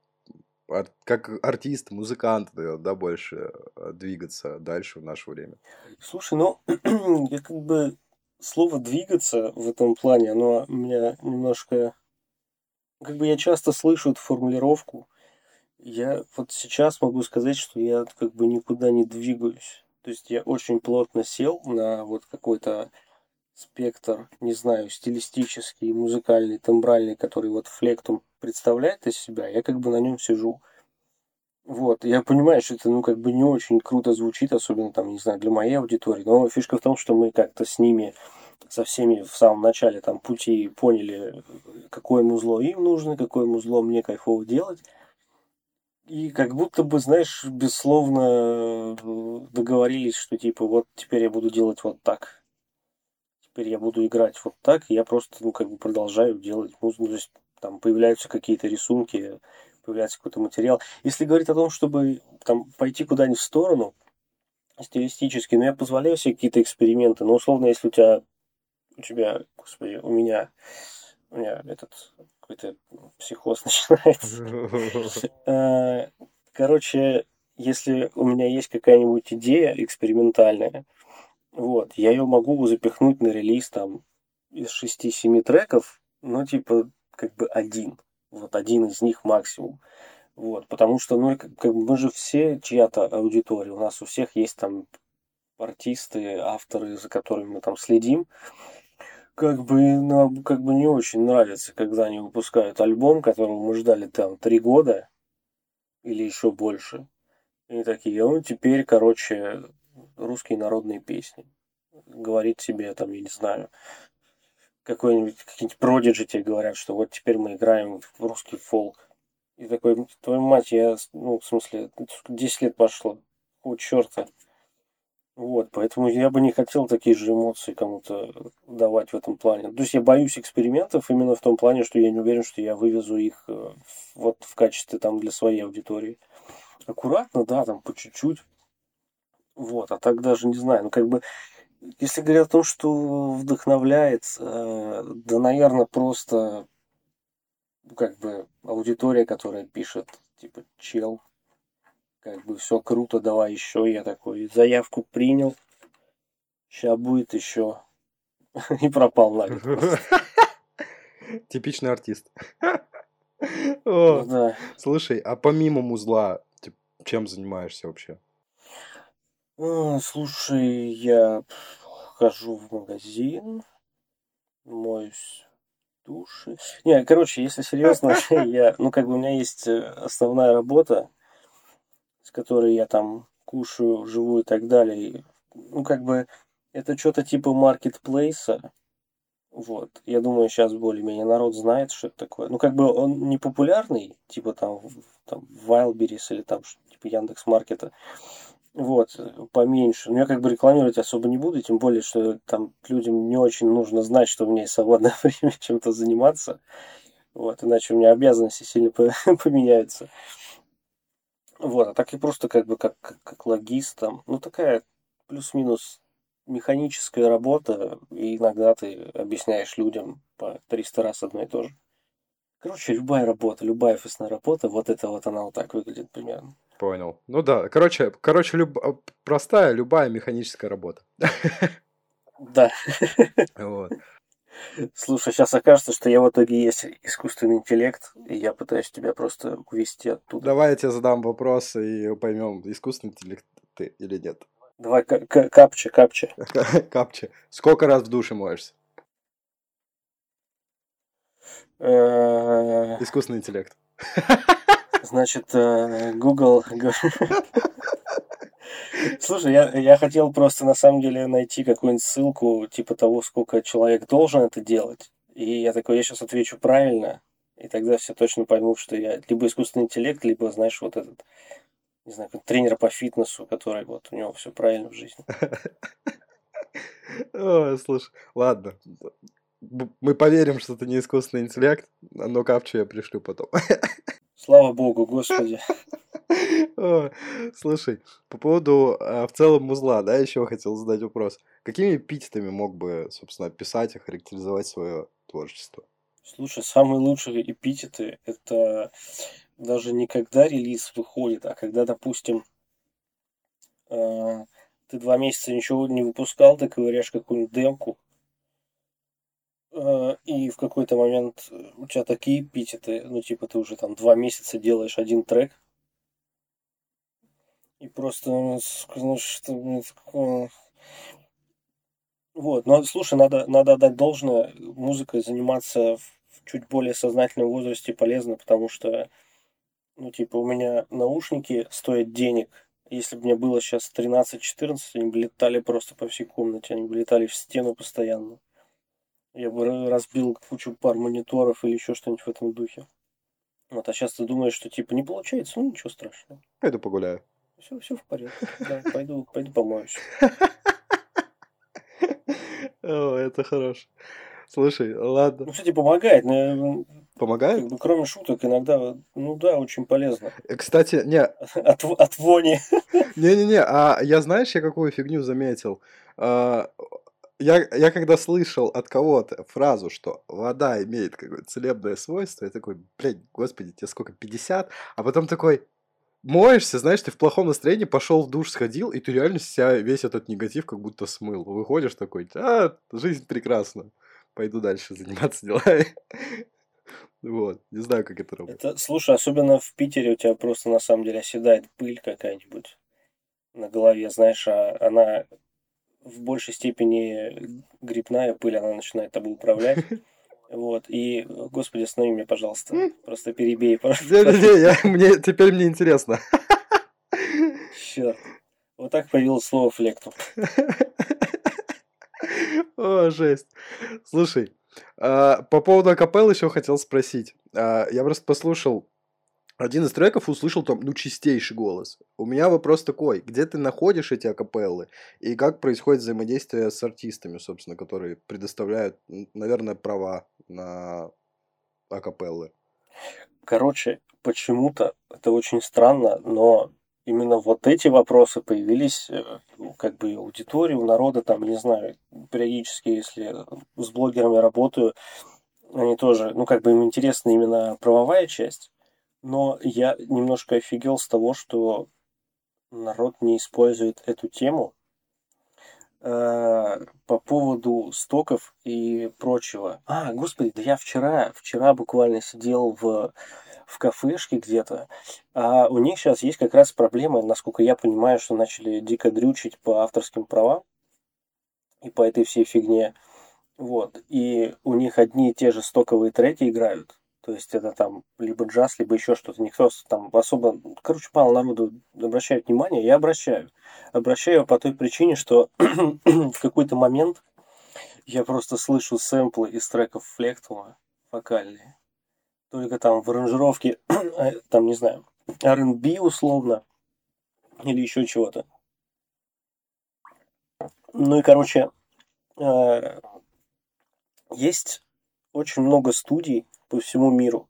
как артист, музыкант, да, больше э, двигаться дальше в наше время? Слушай, ну, *clears throat* я как бы слово «двигаться» в этом плане, оно меня немножко... Как бы я часто слышу эту формулировку. Я вот сейчас могу сказать, что я как бы никуда не двигаюсь. То есть я очень плотно сел на вот какой-то спектр, не знаю, стилистический, музыкальный, тембральный, который вот флектум представляет из себя, я как бы на нем сижу. Вот, я понимаю, что это, ну, как бы не очень круто звучит, особенно там, не знаю, для моей аудитории, но фишка в том, что мы как-то с ними, со всеми в самом начале там пути поняли, какое музло им нужно, какое музло мне кайфово делать. И как будто бы, знаешь, бессловно э, договорились, что типа вот теперь я буду делать вот так. Теперь я буду играть вот так, и я просто, ну, как бы продолжаю делать музыку. То есть там появляются какие-то рисунки, появляется какой-то материал. Если говорить о том, чтобы там пойти куда-нибудь в сторону, стилистически, ну, я позволяю себе какие-то эксперименты, но условно, если у тебя, у тебя, господи, у меня, у меня этот какой-то психоз *laughs* начинается. *laughs* Э, короче, если у меня есть какая-нибудь идея экспериментальная, вот, я ее могу запихнуть на релиз там из 6-7 треков, ну, типа, как бы один вот один из них максимум. Вот, потому что, ну, как, как мы же все чья-то аудитория, у нас у всех есть там артисты, авторы, за которыми мы там следим. Как бы нам как бы не очень нравится, когда они выпускают альбом, которого мы ждали там три года или еще больше. И такие, ну, теперь, короче, русские народные песни. Говорит себе, там, я не знаю, какой-нибудь какие-нибудь продиджи тебе говорят, что вот теперь мы играем в русский фолк. И такой, твою мать, я, ну, в смысле, 10 лет пошло. О, черта. Вот, поэтому я бы не хотел такие же эмоции кому-то давать в этом плане. То есть я боюсь экспериментов именно в том плане, что я не уверен, что я вывезу их э, вот в качестве там для своей аудитории. Аккуратно, да, там по чуть-чуть. Вот, а так даже не знаю. Ну, как бы если говорить о том, что вдохновляет, э, да, наверное, просто как бы аудитория, которая пишет, типа, чел, как бы все круто, давай еще. Я такой заявку принял. Сейчас будет еще. *laughs* И пропал нафиг. *laughs* Типичный артист. *laughs* Ну слушай, а помимо музла, чем занимаешься вообще? Слушай, я хожу в магазин, моюсь души. Не, короче, если серьезно, *laughs* я, ну, как бы у меня есть э, основная работа, с которой я там кушаю, живу и так далее. Ну, как бы это что-то типа маркетплейса. Вот. Я думаю, сейчас более-менее народ знает, что это такое. Ну, как бы он не популярный, типа там, там Wildberries или там типа Яндекс Маркета. Вот, поменьше. Но я как бы рекламировать особо не буду, тем более, что там людям не очень нужно знать, что у меня есть свободное *laughs* время чем-то заниматься. Вот, иначе у меня обязанности сильно *laughs* поменяются. Вот, а так и просто как бы как, как, как логист там. Ну, такая плюс-минус механическая работа, и иногда ты объясняешь людям по 300 раз одно и то же. Короче, любая работа, любая офисная работа, вот это вот она вот так выглядит примерно. Понял. Ну да, короче, короче, люб... А, простая, любая механическая работа. Да. Вот. Слушай, сейчас окажется, что я в итоге есть искусственный интеллект, и я пытаюсь тебя просто увести оттуда. Давай я тебе задам вопрос и поймем, искусственный интеллект ты или нет. Давай капча, капча. Капча. *laughs* Сколько раз в душе моешься? Искусственный интеллект. *laughs* Значит, э, Google... *laughs* Слушай, я, я хотел просто на самом деле найти какую-нибудь ссылку типа того, сколько человек должен это делать. И я такой, я сейчас отвечу правильно, и тогда все точно поймут, что я либо искусственный интеллект, либо, знаешь, вот этот, не знаю, тренер по фитнесу, который вот у него все правильно в жизни. *laughs* О, слушай, ладно. Мы поверим, что это не искусственный интеллект, но капчу я пришлю потом. *laughs* Слава богу, господи. *laughs* Слушай, по поводу а, в целом музла, да, еще хотел задать вопрос. Какими эпитетами мог бы, собственно, описать и характеризовать свое творчество? Слушай, самые лучшие эпитеты – это даже не когда релиз выходит, а когда, допустим, а, ты два месяца ничего не выпускал, ты ковыряешь какую-нибудь демку, и в какой-то момент э, у тебя такие эпитеты, ну, типа, ты уже там два месяца делаешь один трек, и просто, ну, ну что, ну, такое... Вот, но слушай, надо, надо отдать должное, музыкой заниматься в чуть более сознательном возрасте полезно, потому что Ну, типа, у меня наушники стоят денег. Если бы мне было сейчас 13-14, они бы летали просто по всей комнате, они бы летали в стену постоянно. Я бы разбил кучу пар мониторов или еще что-нибудь в этом духе. Вот, а сейчас ты думаешь, что типа не получается, ну ничего страшного. Пойду погуляю. Все, все в порядке. Да, пойду, пойду помоюсь. О, это хорошо. Слушай, ладно. Ну, кстати, помогает. но, Помогает? Как бы, кроме шуток, иногда, ну да, очень полезно. Э, Кстати, не, От, от вони. Не-не-не, а я знаешь, я какую фигню заметил? Я, я когда слышал от кого-то фразу, что вода имеет какое-то целебное свойство, я такой, блядь, господи, тебе сколько, 50? А потом такой, моешься, знаешь, ты в плохом настроении, пошел в душ, сходил, и ты реально себя весь этот негатив как будто смыл. Выходишь такой, а, жизнь прекрасна, пойду дальше заниматься делами. Вот, не знаю, как это работает. Это, слушай, особенно в Питере у тебя просто на самом деле оседает пыль какая-нибудь на голове, знаешь, а она в большей степени грибная пыль, она начинает тобой управлять. *laughs* Вот, и, господи, останови меня, пожалуйста. Просто перебей. Не-не-не, я- мне, теперь мне интересно. Черт. Вот так появилось слово флектум. О, жесть. Слушай, а, по поводу акапелл еще хотел спросить. А, Я просто послушал один из треков, услышал там, ну, чистейший голос. У меня вопрос такой, где ты находишь эти акапеллы? И как происходит взаимодействие с артистами, собственно, которые предоставляют, наверное, права на акапеллы? Короче, почему-то это очень странно, но именно вот эти вопросы появились э, ну, как бы аудитории, у народа, там, не знаю, периодически, если с блогерами работаю, они тоже, ну, как бы им интересна именно правовая часть, но я немножко офигел с того, что народ не использует эту тему э, по поводу стоков и прочего. А, господи, да я вчера, вчера буквально сидел в, в кафешке где-то, а у них сейчас есть как раз проблема, насколько я понимаю, что начали дико дрючить по авторским правам и по этой всей фигне. Вот. И у них одни и те же стоковые треки играют. То есть это там либо джаз, либо еще что-то. Никто там особо... Короче, мало народу обращает внимание. Я обращаю. Обращаю по той причине, что *clears throat* в какой-то момент я просто слышу сэмплы из треков Флектума вокальные. Только там в аранжировке, *clears throat* э, там, не знаю, R&B условно, или еще чего-то. Ну и, короче, э, есть очень много студий по всему миру.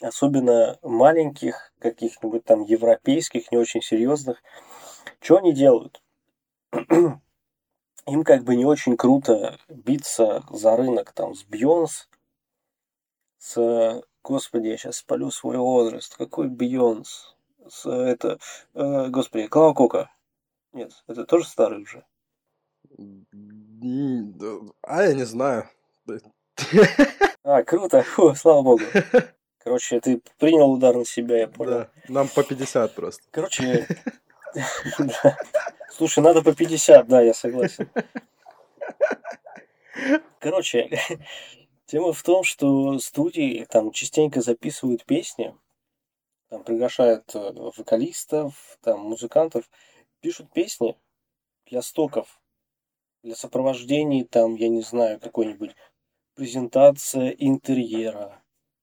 Особенно маленьких, каких-нибудь там европейских, не очень серьезных. Что они делают? *clears throat* Им как бы не очень круто биться за рынок там с Бьонс, с... Господи, я сейчас спалю свой возраст. Какой Бьонс? С это... э, господи, Клава Кока. Нет, это тоже старый уже. А я не знаю. *laughs* А, круто, Фу, слава богу. *laughs* Короче, ты принял удар на себя, я понял. Да, нам по 50 просто. Короче, *laughs* слушай, надо по 50, да, я согласен. Короче, тема в том, что студии там частенько записывают песни, там приглашают э, вокалистов, там музыкантов, пишут песни для стоков, для сопровождений, там, я не знаю, какой-нибудь презентация интерьера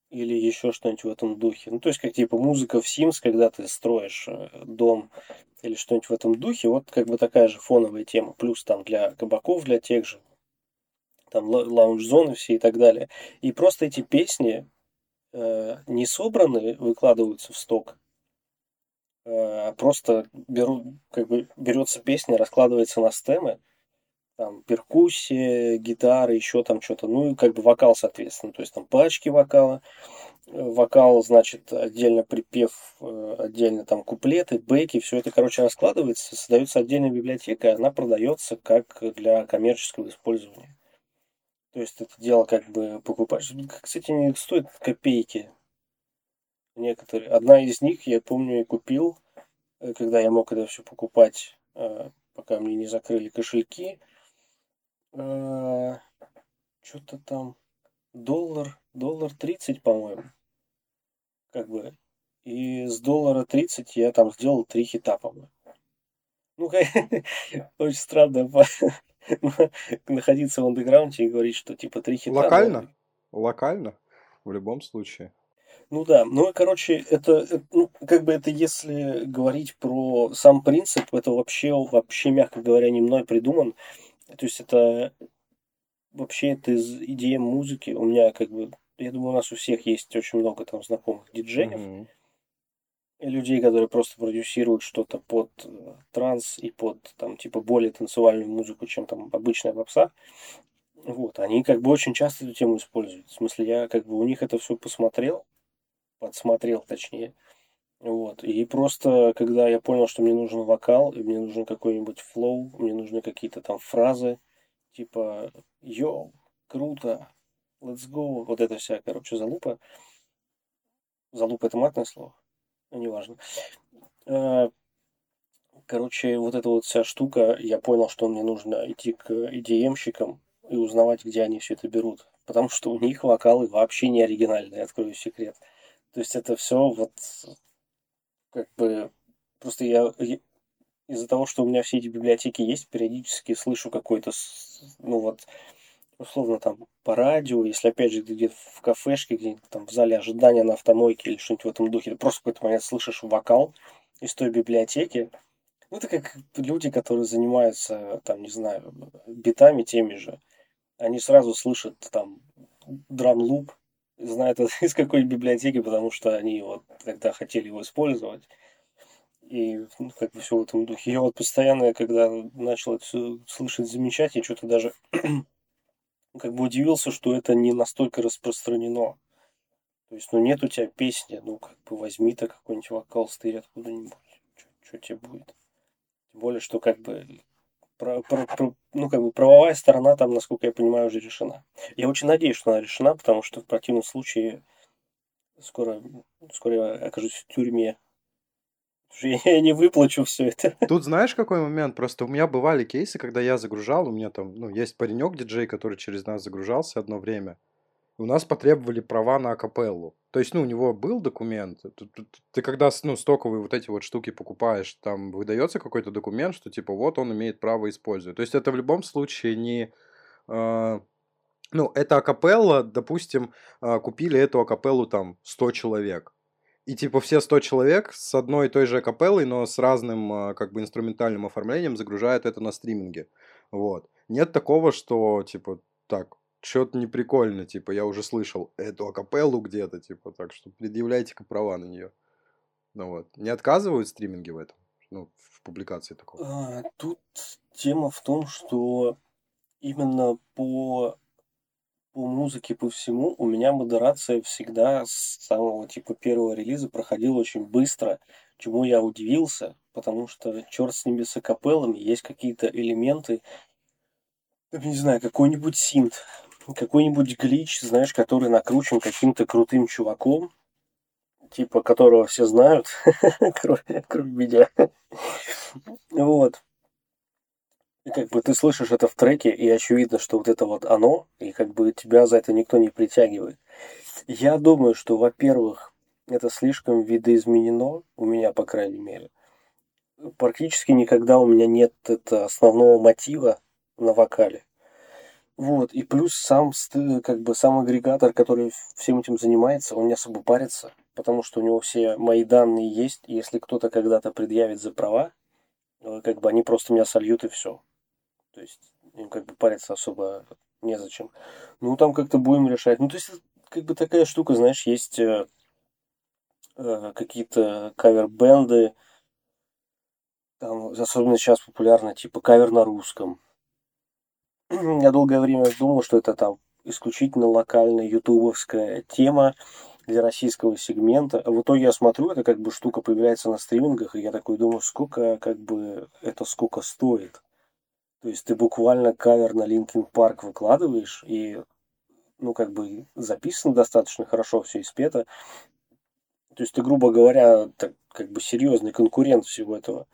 или еще что-нибудь в этом духе. Ну, то есть, как типа музыка в Sims, когда ты строишь э, дом или что-нибудь в этом духе, вот как бы такая же фоновая тема. Плюс там для кабаков, для тех же, там ла- лаунж-зоны все и так далее. И просто эти песни э, не собраны, выкладываются в сток, э, а просто беру, как бы берется песня, раскладывается на стемы, там перкуссия, гитара, еще там что-то, ну и как бы вокал, соответственно, то есть там пачки вокала, вокал, значит, отдельно припев, э, отдельно там куплеты, бэки, все это, короче, раскладывается, создается отдельная библиотека, и она продается как для коммерческого использования. То есть это дело как бы покупаешь. Кстати, не стоит копейки. Некоторые. Одна из них, я помню, я купил, э, когда я мог это все покупать, э, пока мне не закрыли кошельки. Э, Что-то там доллар, доллар 30, по-моему. Как бы. И с доллара 30 я там сделал три хита, по-моему. Ну, *laughs* очень странно *laughs* находиться в андеграунде и говорить, что типа три хита. Локально? Локально, в любом случае. Ну да, ну и короче, это, это ну, как бы это если говорить про сам принцип, это вообще, вообще, мягко говоря, не мной придуман. То есть это вообще это из идеи музыки. У меня как бы, я думаю, у нас у всех есть очень много там знакомых диджеев. Mm-hmm людей, которые просто продюсируют что-то под э, транс и под там типа более танцевальную музыку, чем там обычная попса. Вот, они как бы очень часто эту тему используют. В смысле, я как бы у них это все посмотрел, подсмотрел точнее. Вот. И просто, когда я понял, что мне нужен вокал, и мне нужен какой-нибудь flow, мне нужны какие-то там фразы, типа «Yo, круто, let's go», вот это вся, короче, залупа. Залупа – это матное слово? Ну, неважно. Э, короче, вот эта вот вся штука, я понял, что мне нужно идти к EDM-щикам и узнавать, где они все это берут. Потому что у них вокалы вообще не оригинальные, открою секрет. То есть это все вот как бы просто я, я из-за того, что у меня все эти библиотеки есть, периодически слышу какой-то, ну вот, условно там по радио, если опять же где-то в кафешке, где-нибудь там в зале ожидания на автомойке или что-нибудь в этом духе, ты просто в какой-то момент слышишь вокал из той библиотеки. Ну, это как люди, которые занимаются, там, не знаю, битами теми же. Они сразу слышат там драм-луп, знают *laughs* из какой библиотеки, потому что они вот тогда хотели его использовать. И ну, как бы все в этом духе. Я вот постоянно, когда начал это все слышать, замечать, я что-то даже *clears throat* как бы удивился, что это не настолько распространено. То есть, ну, нет у тебя песни, ну, как бы возьми-то какой-нибудь вокал стырь откуда-нибудь. Что тебе будет? Тем более, что как бы про, про, про, ну, как бы правовая сторона там, насколько я понимаю, уже решена. Я очень надеюсь, что она решена, потому что в противном случае скоро, скоро я окажусь в тюрьме *laughs* я не выплачу все это. Тут знаешь, какой момент? Просто у меня бывали кейсы, когда я загружал, у меня там, ну, есть паренек диджей, который через нас загружался одно время. У нас потребовали права на акапеллу. То есть, ну, у него был документ. Ты, когда, ну, стоковые вот эти вот штуки покупаешь, там выдается какой-то документ, что типа вот он имеет право использовать. То есть это в любом случае не... Э, ну, это акапелла, допустим, э, купили эту акапеллу там 100 человек и типа все 100 человек с одной и той же капеллой, но с разным а, как бы инструментальным оформлением загружают это на стриминге. Вот. Нет такого, что типа так, что-то не прикольно, типа я уже слышал эту акапеллу где-то, типа так что предъявляйте-ка права на нее. Ну вот. Не отказывают стриминги в этом? Ну, в публикации такого. А, тут тема в том, что именно по по музыке, по всему, у меня модерация всегда с самого типа первого релиза проходила очень быстро, чему я удивился, потому что черт с ними с акапеллами, есть какие-то элементы, не знаю, какой-нибудь синт, какой-нибудь глич, знаешь, который накручен каким-то крутым чуваком, типа которого все знают, *laughs* кроме, кроме меня. Вот. И как бы ты слышишь это в треке, и очевидно, что вот это вот оно, и как бы тебя за это никто не притягивает. Я думаю, что, во-первых, это слишком видоизменено, у меня, по крайней мере. Практически никогда у меня нет это основного мотива на вокале. Вот, и плюс сам, как бы, сам агрегатор, который всем этим занимается, он не особо парится, потому что у него все мои данные есть, и если кто-то когда-то предъявит за права, э, как бы они просто меня сольют и все. То есть им как бы париться особо незачем. Ну, там как-то будем решать. Ну, то есть, как бы такая штука, знаешь, есть э, э, какие-то кавер-бенды, там, особенно сейчас популярно, типа кавер на русском. Я долгое время думал, что это там исключительно локальная ютубовская тема для российского сегмента. В итоге я смотрю, это как бы штука появляется на стримингах, и я такой думаю, сколько как бы это сколько стоит. То есть ты буквально кавер на Linkin Park выкладываешь, и ну, как бы записано достаточно хорошо, все испето. То есть ты, грубо говоря, так, как бы серьезный конкурент всего этого.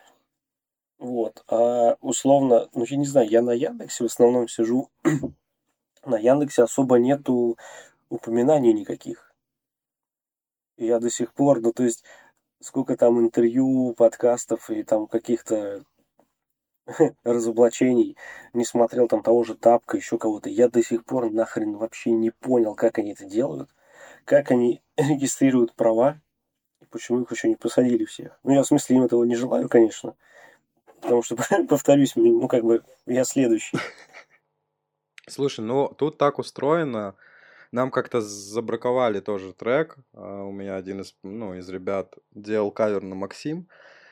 Вот. А условно, ну я не знаю, я на Яндексе в основном сижу. *clears throat* на Яндексе особо нету упоминаний никаких. Я до сих пор, ну то есть, сколько там интервью, подкастов и там каких-то *laughs* разоблачений, не смотрел там того же Тапка, еще кого-то. Я до сих пор нахрен вообще не понял, как они это делают, как они *laughs* регистрируют права, и почему их еще не посадили всех. Ну, я в смысле им этого не желаю, конечно. Потому что, *laughs* повторюсь, ну, как бы, я следующий. *laughs* Слушай, ну, тут так устроено, нам как-то забраковали тоже трек. А, у меня один из, ну, из ребят делал кавер на Максим.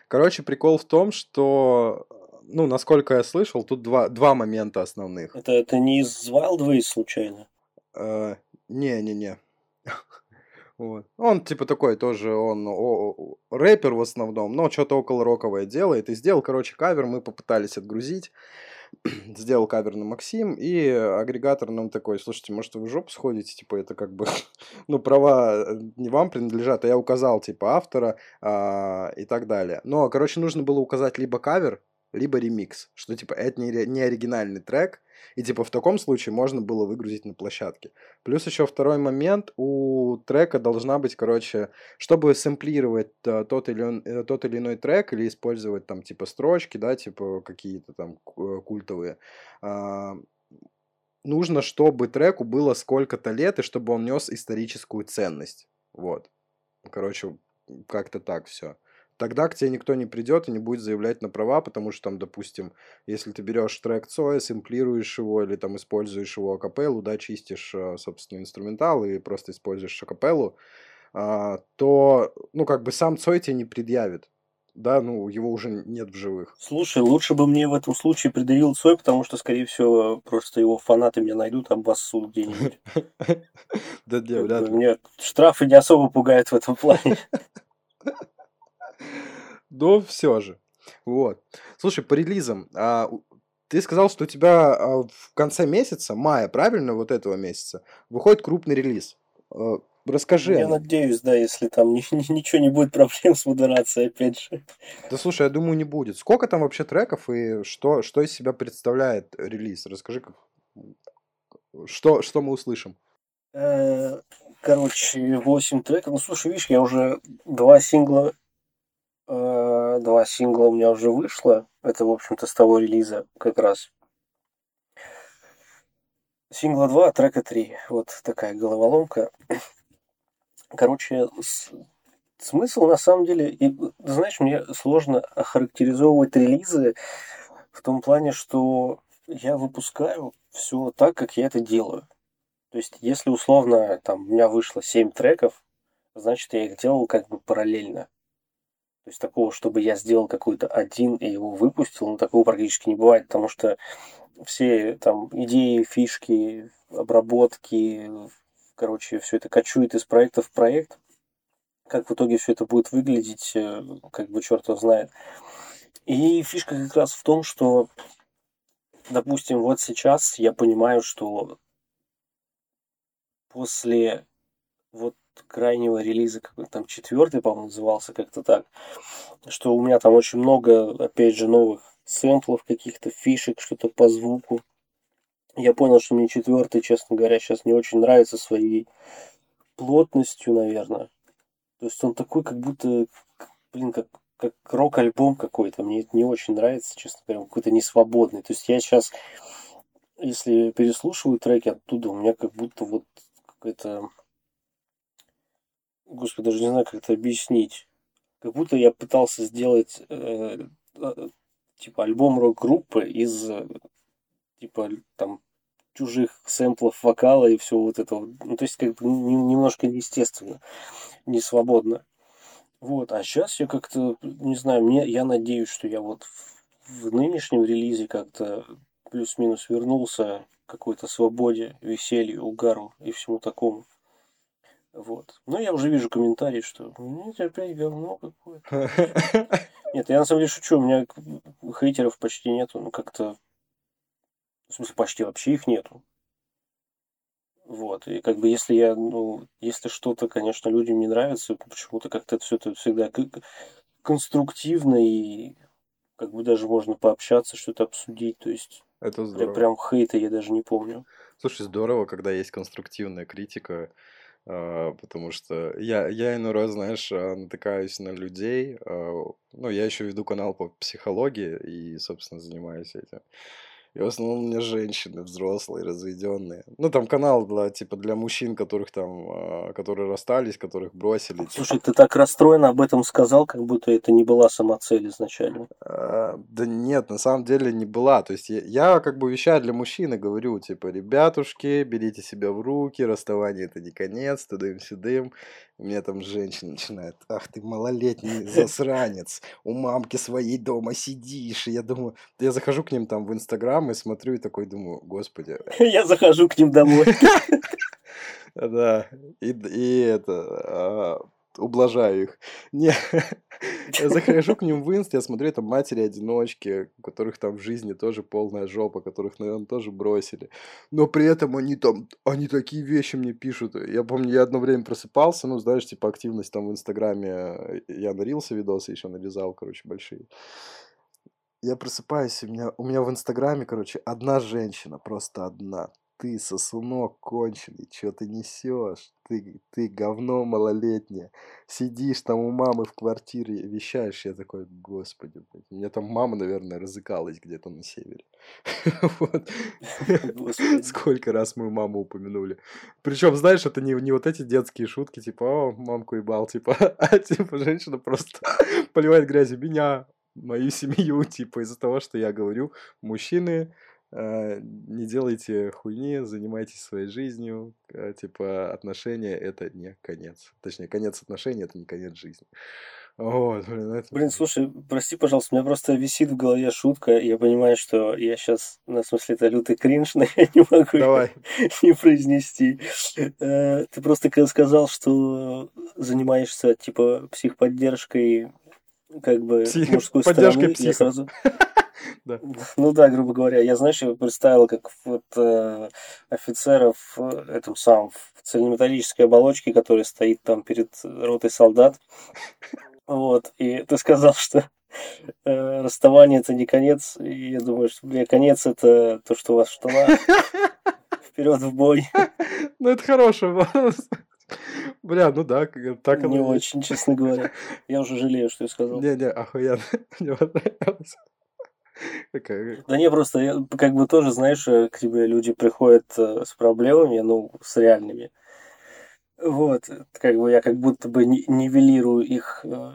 Короче, прикол в том, что ну, насколько я слышал, тут два, два момента основных. Это, это не из Wildways случайно? Э, Не-не-не. *laughs* Вот. Он типа такой тоже, он о, о, рэпер в основном, но что-то около роковое делает. И сделал, короче, кавер, мы попытались отгрузить. *clears throat* сделал кавер на Максим, и агрегатор нам такой, слушайте, может вы в жопу сходите, типа это как бы, *laughs* ну права э, не вам принадлежат, а я указал типа автора а, и так далее. Но, короче, нужно было указать либо кавер, либо ремикс, что типа это не, не оригинальный трек, и типа в таком случае можно было выгрузить на площадке. Плюс еще второй момент, у трека должна быть, короче, чтобы сэмплировать а, тот, или он, э, тот или иной трек или использовать там типа строчки, да, типа какие-то там э, культовые, а, нужно, чтобы треку было сколько-то лет и чтобы он нес историческую ценность. Вот. Короче, как-то так все тогда к тебе никто не придет и не будет заявлять на права, потому что там, допустим, если ты берешь трек Цоя, сэмплируешь его или там используешь его акапеллу, да, чистишь, э, собственно, инструментал и просто используешь акапеллу, а, то, ну, как бы сам Цой тебе не предъявит. Да, ну, его уже нет в живых. Слушай, лучше бы мне в этом случае предъявил Цой, потому что, скорее всего, просто его фанаты меня найдут, обоссут где-нибудь. *laughs* Да, вряд ли. Меня штрафы не особо пугают в этом плане. *laughs* Но все же. Вот. Слушай, по релизам. А, ты сказал, что у тебя а, в конце месяца, мая, правильно, вот этого месяца, выходит крупный релиз. А, расскажи. Я надеюсь, да, если там *laughs* ни, ни, ничего не будет проблем с модерацией, опять же. Да слушай, я думаю, не будет. Сколько там вообще треков и что, что из себя представляет релиз? Расскажи, как, что, что мы услышим. Э, короче, 8 треков. Ну, слушай, видишь, я уже два сингла два сингла у меня уже вышло. Это, в общем-то, с того релиза как раз. Сингла 2, трека 3. Вот такая головоломка. Короче, с... смысл на самом деле... И, знаешь, мне сложно охарактеризовывать релизы в том плане, что я выпускаю все так, как я это делаю. То есть, если условно там у меня вышло 7 треков, значит, я их делал как бы параллельно. То есть такого, чтобы я сделал какой-то один и его выпустил, ну такого практически не бывает, потому что все там идеи, фишки, обработки, короче, все это кочует из проекта в проект. Как в итоге все это будет выглядеть, э, как бы черт его знает. И фишка как раз в том, что, допустим, вот сейчас я понимаю, что после вот крайнего релиза, какой там четвертый, по-моему, назывался как-то так, что у меня там очень много, опять же, новых сэмплов, каких-то фишек, что-то по звуку. Я понял, что мне четвертый, честно говоря, сейчас не очень нравится своей плотностью, наверное. То есть он такой, как будто, блин, как, как рок-альбом какой-то. Мне это не очень нравится, честно говоря, какой-то несвободный. То есть я сейчас, если переслушиваю треки оттуда, у меня как будто вот какой-то Господи, даже не знаю, как это объяснить. Как будто я пытался сделать э, э, типа альбом рок-группы из типа там чужих сэмплов вокала и все вот это. Ну, то есть, как бы немножко неестественно, не свободно. Вот, а сейчас я как-то, не знаю, мне, я надеюсь, что я вот в, в нынешнем релизе как-то плюс-минус вернулся к какой-то свободе, веселью, угару и всему такому. Вот. Но я уже вижу комментарии, что нет, опять говно какое-то. *laughs* Нет, я на самом деле шучу, у меня хейтеров почти нету, ну как-то, в смысле, почти вообще их нету. Вот, и как бы если я, ну, если что-то, конечно, людям не нравится, почему-то как-то это все это всегда конструктивно и как бы даже можно пообщаться, что-то обсудить, то есть это здорово. Прям, прям хейта я даже не помню. Слушай, здорово, когда есть конструктивная критика, потому что я, я иной раз, знаешь, а, натыкаюсь на людей, а, ну, я еще веду канал по психологии и, собственно, занимаюсь этим. И в основном у меня женщины взрослые, разведенные. Ну, там канал для, типа, для мужчин, которых там, а, которые расстались, которых бросили. типа. Слушай, ты так расстроенно об этом сказал, как будто это не была самоцель изначально. А, да нет, на самом деле не была. То есть я, я как бы вещаю для мужчины, говорю, типа, ребятушки, берите себя в руки, расставание это не конец, тудым-сюдым. У меня там женщина начинает, ах ты малолетний засранец, у мамки своей дома сидишь. И я думаю, я захожу к ним там в Инстаграм и смотрю и такой думаю, господи. *laughs* Я захожу к ним домой. *laughs* Да, и, это, а, ублажаю их. Не, *laughs* я захожу к ним в инст, я смотрю, там матери-одиночки, у которых там в жизни тоже полная жопа, которых, наверное, тоже бросили. Но при этом они там, они такие вещи мне пишут. Я помню, я одно время просыпался, ну, знаешь, типа активность там в Инстаграме, я нарился видосы еще нарезал, короче, большие. Я просыпаюсь, у меня, у меня в Инстаграме, короче, одна женщина, просто одна ты, сосунок конченый, что ты несешь? Ты, ты говно малолетнее. Сидишь там у мамы в квартире, вещаешь. Я такой, господи, блядь. У меня там мама, наверное, разыкалась где-то на севере. *laughs* Вот. Сколько раз мою маму упомянули. Причем, знаешь, это не, не вот эти детские шутки, типа, о, мамку ебал, типа, *laughs* а типа женщина просто *laughs* поливает грязью меня, мою *laughs* семью, типа, из-за того, что я говорю, мужчины Э, не делайте хуйни, занимайтесь своей жизнью, э, типа отношения это не конец. Точнее, конец отношений это не конец жизни. Вот, блин, это... блин, слушай, прости, пожалуйста, у меня просто висит в голове шутка, я понимаю, что я сейчас, на смысле, это лютый кринж, *laughs* но я не могу Давай. *laughs* не произнести. Э, ты просто сказал, что занимаешься, типа, психподдержкой, как бы, Псих... мужской стороны, психов. я сразу... *laughs* Да. Ну да, грубо говоря. Я, знаешь, я представил, как вот э, офицеров э, этом самом в цельнометаллической оболочке, которая стоит там перед ротой солдат. Вот. И ты сказал, что э, расставание это не конец. И я думаю, что, бля, конец это то, что у вас в штанах. *laughs* Вперед в бой. *laughs* Ну, это хороший вопрос. Бля, ну да, так Не очень, честно говоря. Я уже жалею, что я сказал. Не-не, охуенно. *laughs* Мне понравилось. Да не, просто я, как бы тоже, знаешь, э, к тебе люди приходят э, с проблемами, ну, с реальными. Вот, как бы я как будто бы нивелирую их, э,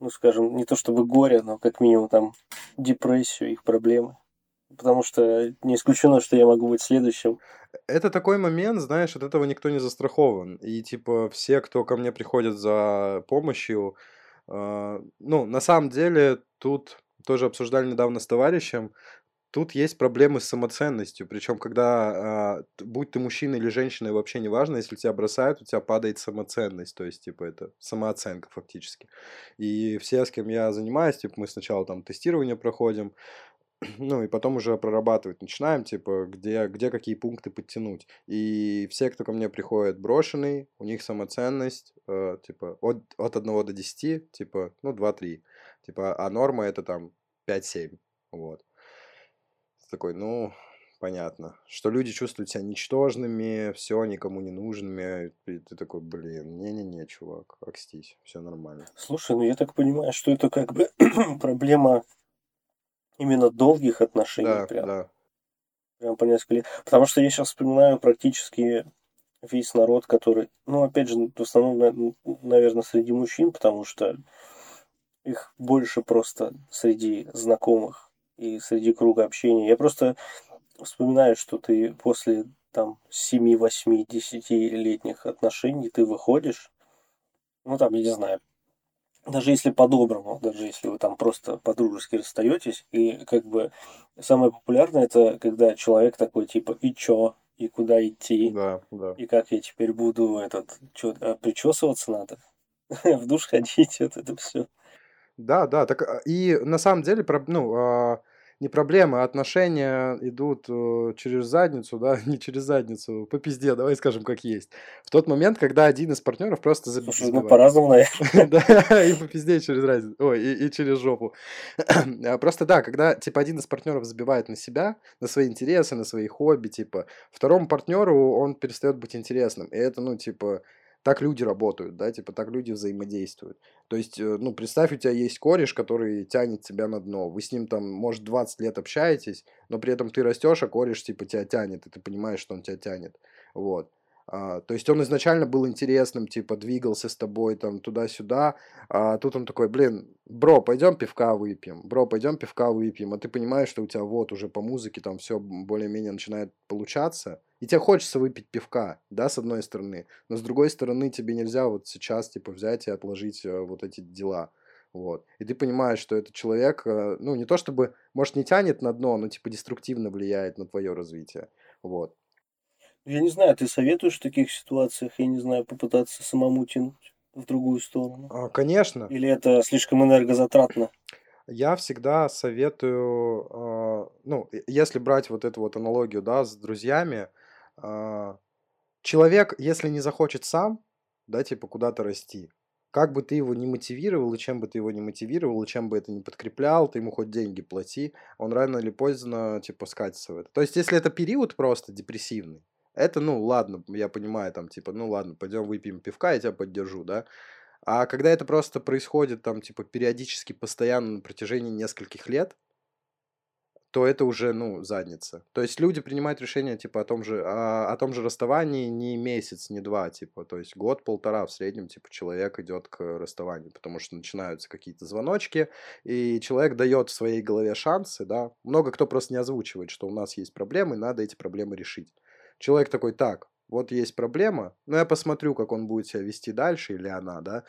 ну, скажем, не то чтобы горе, но как минимум там депрессию, их проблемы. Потому что не исключено, что я могу быть следующим. Это такой момент, знаешь, от этого никто не застрахован. И типа все, кто ко мне приходят за помощью, э, ну, на самом деле тут тоже обсуждали недавно с товарищем, тут есть проблемы с самоценностью. Причем, когда, а, будь ты мужчина или женщина, вообще не важно, если тебя бросают, у тебя падает самоценность. То есть, типа, это самооценка фактически. И все, с кем я занимаюсь, типа, мы сначала там тестирование проходим, ну, и потом уже прорабатывать начинаем, типа, где, где какие пункты подтянуть. И все, кто ко мне приходит брошенный, у них самоценность, э, типа, от, от 1 до 10, типа, ну, 2-3. Типа, а норма это там 5-7. Вот. Такой, ну, понятно. Что люди чувствуют себя ничтожными, все, никому не нужными. И ты такой, блин, не-не-не, чувак, окстись, все нормально. Слушай, ну я так понимаю, что это как бы *clears throat* проблема именно долгих отношений. Да, прям. да. Прям по несколько лет. Потому что я сейчас вспоминаю практически весь народ, который, ну, опять же, в основном, наверное, среди мужчин, потому что их больше просто среди знакомых и среди круга общения. Я просто вспоминаю, что ты после там 7, 8, 10 летних отношений ты выходишь, ну там, я не знаю, даже если по-доброму, даже если вы там просто по-дружески расстаетесь, и как бы самое популярное это когда человек такой типа и чё, и куда идти, да, да. и как я теперь буду этот, что, а причесываться надо, *laughs* в душ ходить, вот это все. Да, да, так а, и на самом деле, ну, а, не проблема, а отношения идут э, через задницу, да, *laughs* не через задницу, по пизде, давай скажем, как есть. В тот момент, когда один из партнеров просто забивает. Слушай, ну по-разному, наверное. *laughs* Да, и по пизде и через разницу, ой, и, и через жопу. *clears throat* Просто да, когда, типа, один из партнеров забивает на себя, на свои интересы, на свои хобби, типа, второму партнеру он перестает быть интересным. И это, ну, типа, так люди работают, да, типа так люди взаимодействуют. То есть, э, ну, представь, у тебя есть кореш, который тянет тебя на дно. Вы с ним там, может, 20 лет общаетесь, но при этом ты растешь, а кореш, типа, тебя тянет, и ты понимаешь, что он тебя тянет. Вот. А, то есть он изначально был интересным, типа, двигался с тобой там туда-сюда, а тут он такой, блин, бро, пойдем пивка выпьем, бро, пойдем пивка выпьем, а ты понимаешь, что у тебя вот уже по музыке там все более-менее начинает получаться, и тебе хочется выпить пивка, да, с одной стороны, но с другой стороны тебе нельзя вот сейчас, типа, взять и отложить э, вот эти дела, вот. И ты понимаешь, что этот человек, э, ну, не то чтобы, может, не тянет на дно, но, типа, деструктивно влияет на твое развитие, вот. Я не знаю, ты советуешь в таких ситуациях, я не знаю, попытаться самому тянуть в другую сторону? А, конечно. Или это слишком энергозатратно? Я всегда советую, э, ну, если брать вот эту вот аналогию, да, с друзьями, э, человек, если не захочет сам, да, типа куда-то расти, как бы ты его не мотивировал, и чем бы ты его не мотивировал, и чем бы это не подкреплял, ты ему хоть деньги плати, он рано или поздно, типа, скатится в это. То есть, если это период просто депрессивный, это, ну, ладно, я понимаю, там, типа, ну, ладно, пойдем выпьем пивка, я тебя поддержу, да. А когда это просто происходит, там, типа, периодически, постоянно на протяжении нескольких лет, то это уже, ну, задница. То есть люди принимают решение, типа, о том же, о, о том же расставании не месяц, не два, типа, то есть год-полтора в среднем, типа, человек идет к расставанию, потому что начинаются какие-то звоночки, и человек дает в своей голове шансы, да. Много кто просто не озвучивает, что у нас есть проблемы, надо эти проблемы решить. Человек такой, так, вот есть проблема, но я посмотрю, как он будет себя вести дальше или она, да,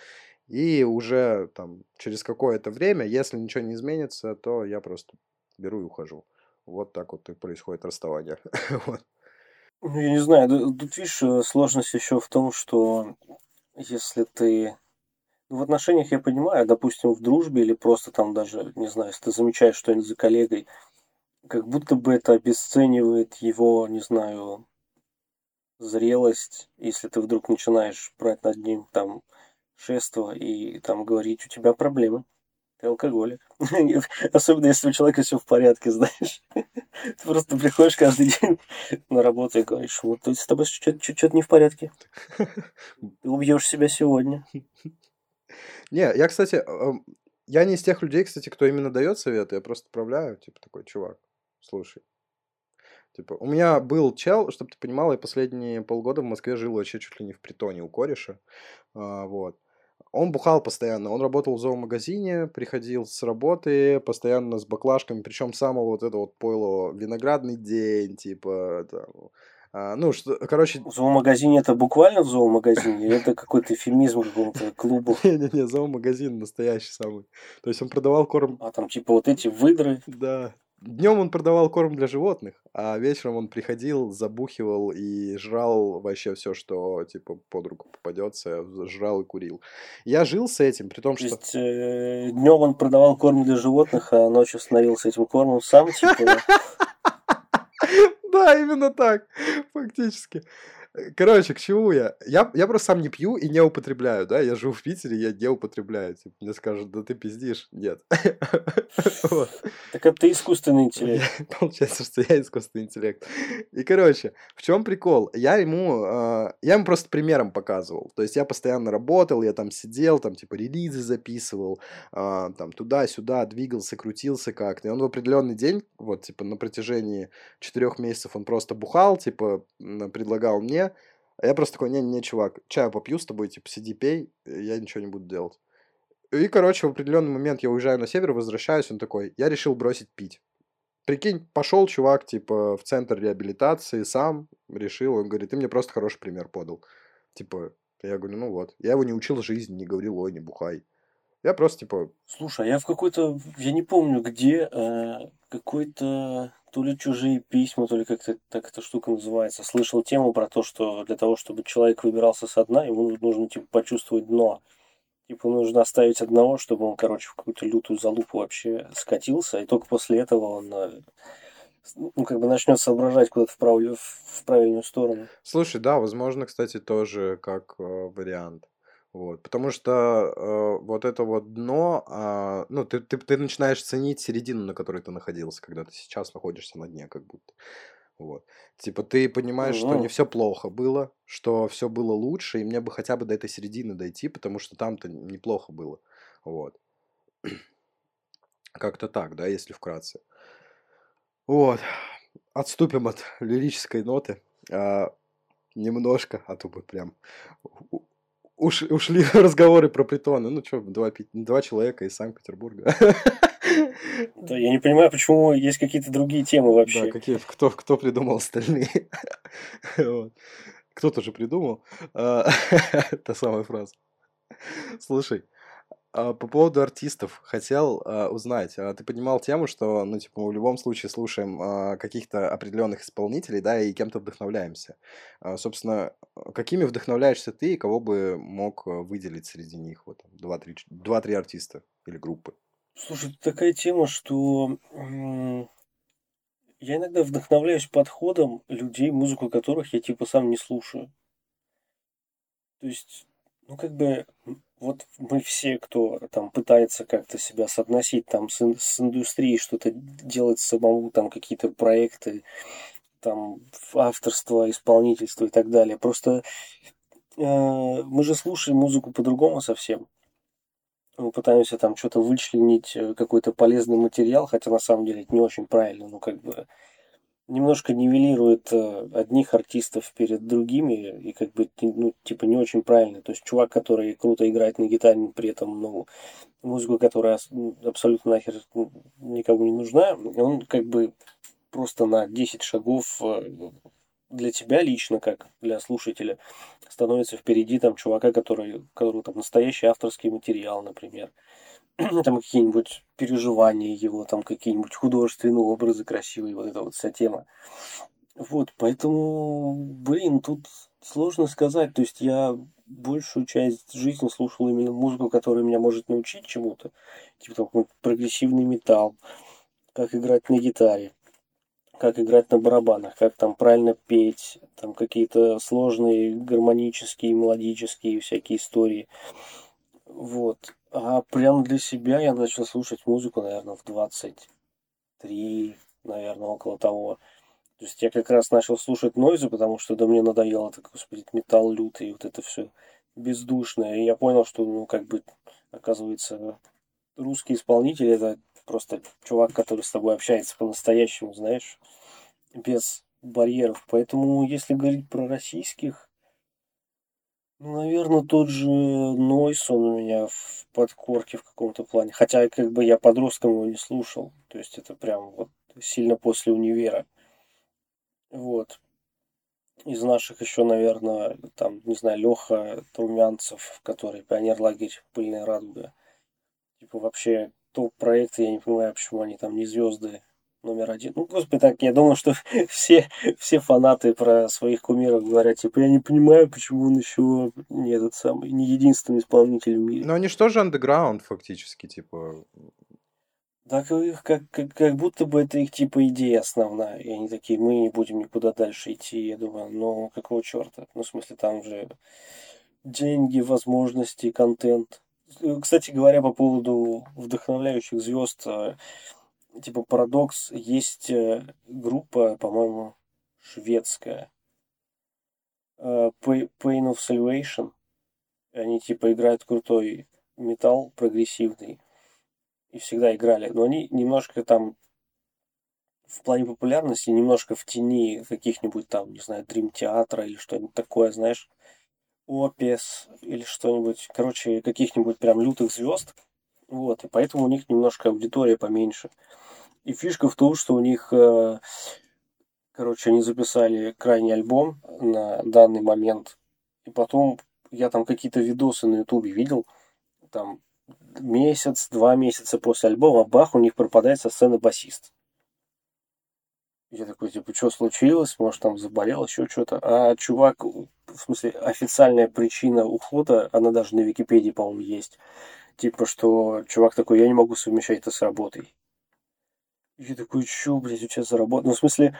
и уже там через какое-то время, если ничего не изменится, то я просто беру и ухожу. Вот так вот и происходит расставание. *laughs* Ну, я не знаю, тут, видишь, э, сложность еще в том, что если ты... Ну, в отношениях я понимаю, допустим, в дружбе или просто там даже, не знаю, если ты замечаешь что-нибудь за коллегой, как будто бы это обесценивает его, не знаю, зрелость, если ты вдруг начинаешь брать над ним там шество и там говорить, у тебя проблемы, ты алкоголик. *laughs* Особенно если у человека все в порядке, *laughs* знаешь. Ты просто приходишь каждый день на работу и говоришь, вот с тобой что-то не в порядке. Ты убьешь себя сегодня. Не, я, кстати, я не из тех людей, кстати, кто именно дает советы, я просто отправляю, типа такой, чувак, слушай, Типа, у меня был чел, чтобы ты понимал, я последние полгода в Москве жил вообще чуть ли не в притоне у кореша. А, вот. Он бухал постоянно. Он работал в зоомагазине, приходил с работы, постоянно с баклажками, причем самого вот этого вот пойло виноградный день, типа, там, а, ну, что, короче... В зоомагазине это буквально в зоомагазине? Или это какой-то эфемизм какого-то *laughs* клуба? Не-не-не, зоомагазин настоящий самый. То есть он продавал корм... А там типа вот эти выдры? Да, Днем он продавал корм для животных, а вечером он приходил, забухивал и жрал вообще все, что типа под руку попадется, жрал и курил. Я жил с этим, при том, То что... есть э, днем он продавал корм для животных, а ночью становился этим кормом сам, типа. Да, *laughs* именно так, фактически. Короче, к чему я? я? Я просто сам не пью и не употребляю, да? Я живу в Питере, я не употребляю. Типа, мне скажут, да ты пиздишь. Нет. *laughs* Так это ты искусственный интеллект. *laughs* Получается, что я искусственный интеллект. И, короче, в чем прикол? Я ему, а, я ему просто примером показывал. То есть я постоянно работал, я там сидел, там типа релизы записывал, а, там туда-сюда двигался, крутился как-то. И он в определенный день, вот типа на протяжении четырех месяцев он просто бухал, типа предлагал мне а я просто такой, не-не, чувак, чаю попью с тобой, типа, сиди, пей, я ничего не буду делать. И, короче, в определенный момент я уезжаю на север, возвращаюсь, он такой, я решил бросить пить. Прикинь, пошел чувак, типа, в центр реабилитации, сам решил, он говорит, ты мне просто хороший пример подал. Типа, я говорю, ну вот. Я его не учил жизни, не говорил, ой, не бухай. Я просто, типа... Слушай, а я в какой-то, я не помню где, э, какой-то то ли чужие письма, то ли как-то так эта штука называется. Слышал тему про то, что для того, чтобы человек выбирался со дна, ему нужно типа почувствовать дно. Типа нужно оставить одного, чтобы он, короче, в какую-то лютую залупу вообще скатился, и только после этого он э, ну, как бы начнет соображать куда-то в, прав... в правильную сторону. Слушай, да, возможно, кстати, тоже как э, вариант. Вот, потому что э, вот это вот дно, э, ну, ты, ты, ты начинаешь ценить середину, на которой ты находился, когда ты сейчас находишься на дне, как будто. Вот. Типа ты понимаешь, что не все плохо было, что все было лучше, и мне бы хотя бы до этой середины дойти, потому что там-то неплохо было. Вот. Как-то так, да, если вкратце. Вот. Отступим от лирической ноты. А, немножко, а то бы прям уш, ушли *laughs* разговоры про притоны. Ну что, два, два человека из Санкт-Петербурга. *laughs* Да, я не понимаю, почему есть какие-то другие темы вообще. Да, какие, кто, кто придумал остальные. *laughs* Вот. Кто-то же придумал. А, та самая фраза. Слушай, по поводу артистов хотел а, узнать. А, ты поднимал тему, что, ну, типа, мы в любом случае слушаем а, каких-то определенных исполнителей, да, и кем-то вдохновляемся. А, собственно, какими вдохновляешься ты и кого бы мог а, выделить среди них? Вот два-три артиста или группы. Слушай, такая тема, что я иногда вдохновляюсь подходом людей, музыку которых я типа сам не слушаю. То есть, ну как бы вот мы все, кто там пытается как-то себя соотносить там с, с индустрией, что-то делать самому, там какие-то проекты, там авторство, исполнительство и так далее. Просто э, мы же слушаем музыку по-другому совсем. Мы пытаемся там что-то вычленить, э, какой-то полезный материал, хотя на самом деле это не очень правильно, ну как бы немножко нивелирует э, одних артистов перед другими и как бы ну типа не очень правильно. То есть чувак который круто играет на гитаре при этом ну музыку которая абсолютно нахер никому не нужна он как бы просто на 10 шагов э, для тебя лично как для слушателя становится впереди там чувака который который там настоящий авторский материал например *clears throat* там какие-нибудь переживания его, там какие-нибудь художественные образы красивые, вот эта вот вся тема. Вот, поэтому, блин, тут сложно сказать. То есть я большую часть жизни слушал именно музыку, которая меня может научить чему-то. Типа там прогрессивный металл, как играть на гитаре, как играть на барабанах, как там правильно петь, там какие-то сложные гармонические, мелодические всякие истории. Вот. А прям для себя я начал слушать музыку, наверное, в 23, наверное, около того. То есть я как раз начал слушать нойзы, потому что да мне надоело, так, господи, металл лютый, вот это все бездушное. И я понял, что, ну, как бы, оказывается, русский исполнитель это просто чувак, который с тобой общается по-настоящему, знаешь, без барьеров. Поэтому, если говорить про российских, ну, наверное, тот же Нойс, он у меня в подкорке в каком-то плане. Хотя, как бы я подростком его не слушал. То есть это прям вот сильно после универа. Вот. Из наших еще, наверное, там, не знаю, Леха Таумянцев, который пионер-лагерь «Пыльная радуга». Типа вообще топ-проекты, я не понимаю, почему они там не звезды номер один. Ну, господи, так, я думаю, что *laughs* все, все фанаты про своих кумиров говорят, типа, я не понимаю, почему он еще не этот самый, не единственный исполнитель в мире. Но они что же андеграунд фактически, типа... Так как, как, как будто бы это их типа идея основная. И они такие, мы не будем никуда дальше идти. Я думаю, ну какого черта? Ну, в смысле, там же деньги, возможности, контент. Кстати говоря, по поводу вдохновляющих звезд, типа парадокс, есть э, группа, по-моему, шведская, э, Pain of Salvation. Они типа играют крутой металл, прогрессивный. И всегда играли. Но они немножко там в плане популярности немножко в тени каких-нибудь там, не знаю, Дрим Театра или что-нибудь такое, знаешь, Опес или что-нибудь, короче, каких-нибудь прям лютых звезд. Вот, и поэтому у них немножко аудитория поменьше. И фишка в том, что у них, э, короче, они записали крайний альбом на данный момент. И потом я там какие-то видосы на ютубе видел, там месяц, два месяца после альбома, бах, у них пропадает со сцены басист. Я такой, типа, что случилось? Может, там заболел, еще что-то. А чувак, в смысле, официальная причина ухода, она даже на Википедии, по-моему, есть. Типа, что чувак такой, я не могу совмещать это с работой. Я такой, чё, блядь, у тебя за работа? Ну, в смысле,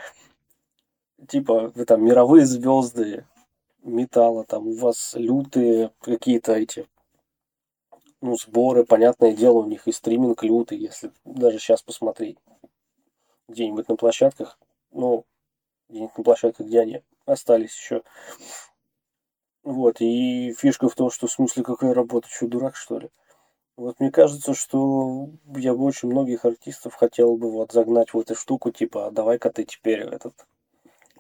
типа, вы там мировые звезды металла, там у вас лютые какие-то эти, ну, сборы, понятное дело, у них и стриминг лютый, если даже сейчас посмотреть где-нибудь на площадках, ну, где-нибудь на площадке, где они остались еще. Вот, и фишка в том, что в смысле какая работа, что дурак, что ли? Вот мне кажется, что я бы очень многих артистов хотел бы вот загнать в эту штуку, типа, а давай-ка ты теперь этот,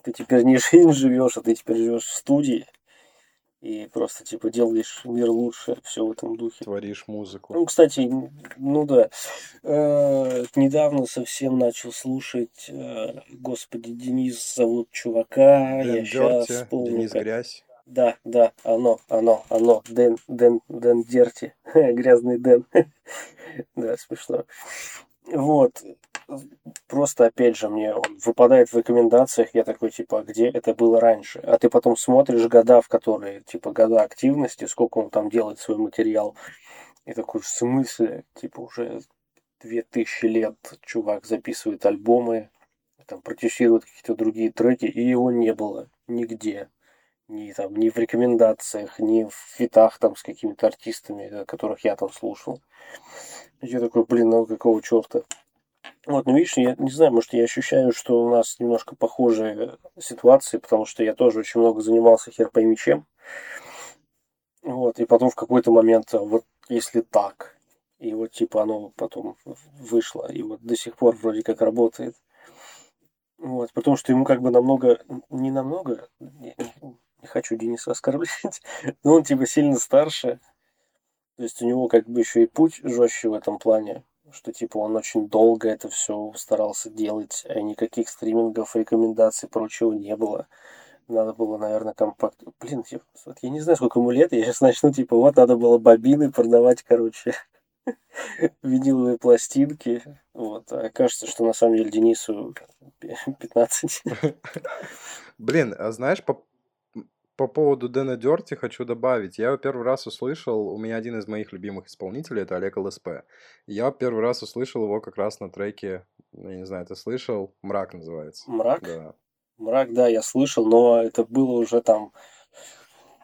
ты теперь не *laughs* жизнь живешь, а ты теперь живешь в студии, и просто, типа, делаешь мир лучше, все в этом духе. Творишь музыку. Ну, кстати, ну да. Э, недавно совсем начал слушать, э, господи, Денис зовут чувака, Дэн я сейчас вспомню. Денис как- Грязь. Да, да, оно, оно, оно, Дэн, Дэн, Дэн Дерти, *laughs* грязный Дэн. *laughs* Да, смешно. Вот, просто опять же мне он выпадает в рекомендациях, я такой, типа, а где это было раньше? А ты потом смотришь года, в которые, типа, года активности, сколько он там делает свой материал, и такой, в смысле, типа, уже две тысячи лет чувак записывает альбомы, там, протестирует какие-то другие треки, и его не было нигде ни там, ни в рекомендациях, ни в фитах там с какими-то артистами, э, которых я там слушал. Я такой, блин, ну какого черта? Вот, ну видишь, я не знаю, может, я ощущаю, что у нас немножко похожие ситуации, потому что я тоже очень много занимался хер пойми чем. Вот, и потом в какой-то момент, а, вот если так, и вот типа оно потом вышло, и вот до сих пор вроде как работает. Вот, потому что ему как бы намного, не намного, не, хочу Дениса оскорблять, *laughs* но он типа сильно старше. То есть у него как бы еще и путь жестче в этом плане, что типа он очень долго это все старался делать, а никаких стримингов, рекомендаций, прочего не было. Надо было, наверное, компакт... Блин, я, вот я не знаю, сколько ему лет, я сейчас начну, типа, вот надо было бобины продавать, короче, *laughs* виниловые пластинки. Вот. А кажется, что на самом деле Денису 15. *laughs* Блин, а знаешь, по, по поводу Дэна Дёрти хочу добавить. Я его первый раз услышал, у меня один из моих любимых исполнителей, это Олег ЛСП. Я первый раз услышал его как раз на треке, ну, я не знаю, ты слышал? «Мрак» называется. Мрак? Да. Мрак, да, я слышал, но это было уже там...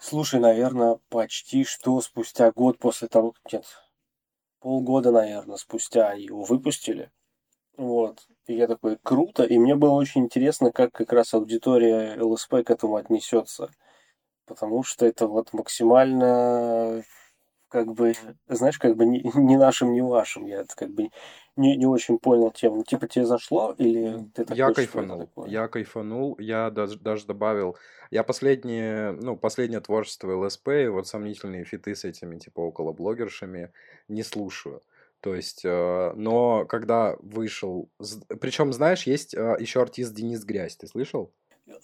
Слушай, наверное, почти что спустя год после того... Нет, полгода, наверное, спустя его выпустили. Вот. И я такой, круто. И мне было очень интересно, как как раз аудитория ЛСП к этому отнесется. Потому что это вот максимально как бы, знаешь, как бы не, не нашим, не вашим. Я это как бы не, не очень понял тему. Типа тебе зашло или ты такой, Я кайфанул. Я кайфанул. Я даже, даже добавил... Я последнее, ну, последнее творчество ЛСП, и вот сомнительные фиты с этими, типа, около блогершами, не слушаю. То есть, э, но когда вышел... Причем, знаешь, есть э, еще артист Денис Грязь, ты слышал?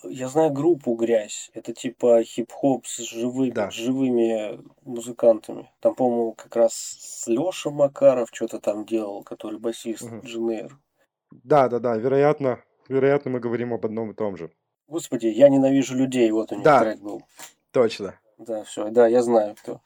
Я знаю группу «Грязь». Это типа хип-хоп с, живы- Да. с живыми музыкантами. Там, по-моему, как раз Леша Макаров что-то там делал, который басист Мгм. Дженейр. Да, да, да, вероятно, вероятно, мы говорим об одном и том же. Господи, я ненавижу людей, вот у них Да. трек был. Точно. Да, все, да, я знаю кто.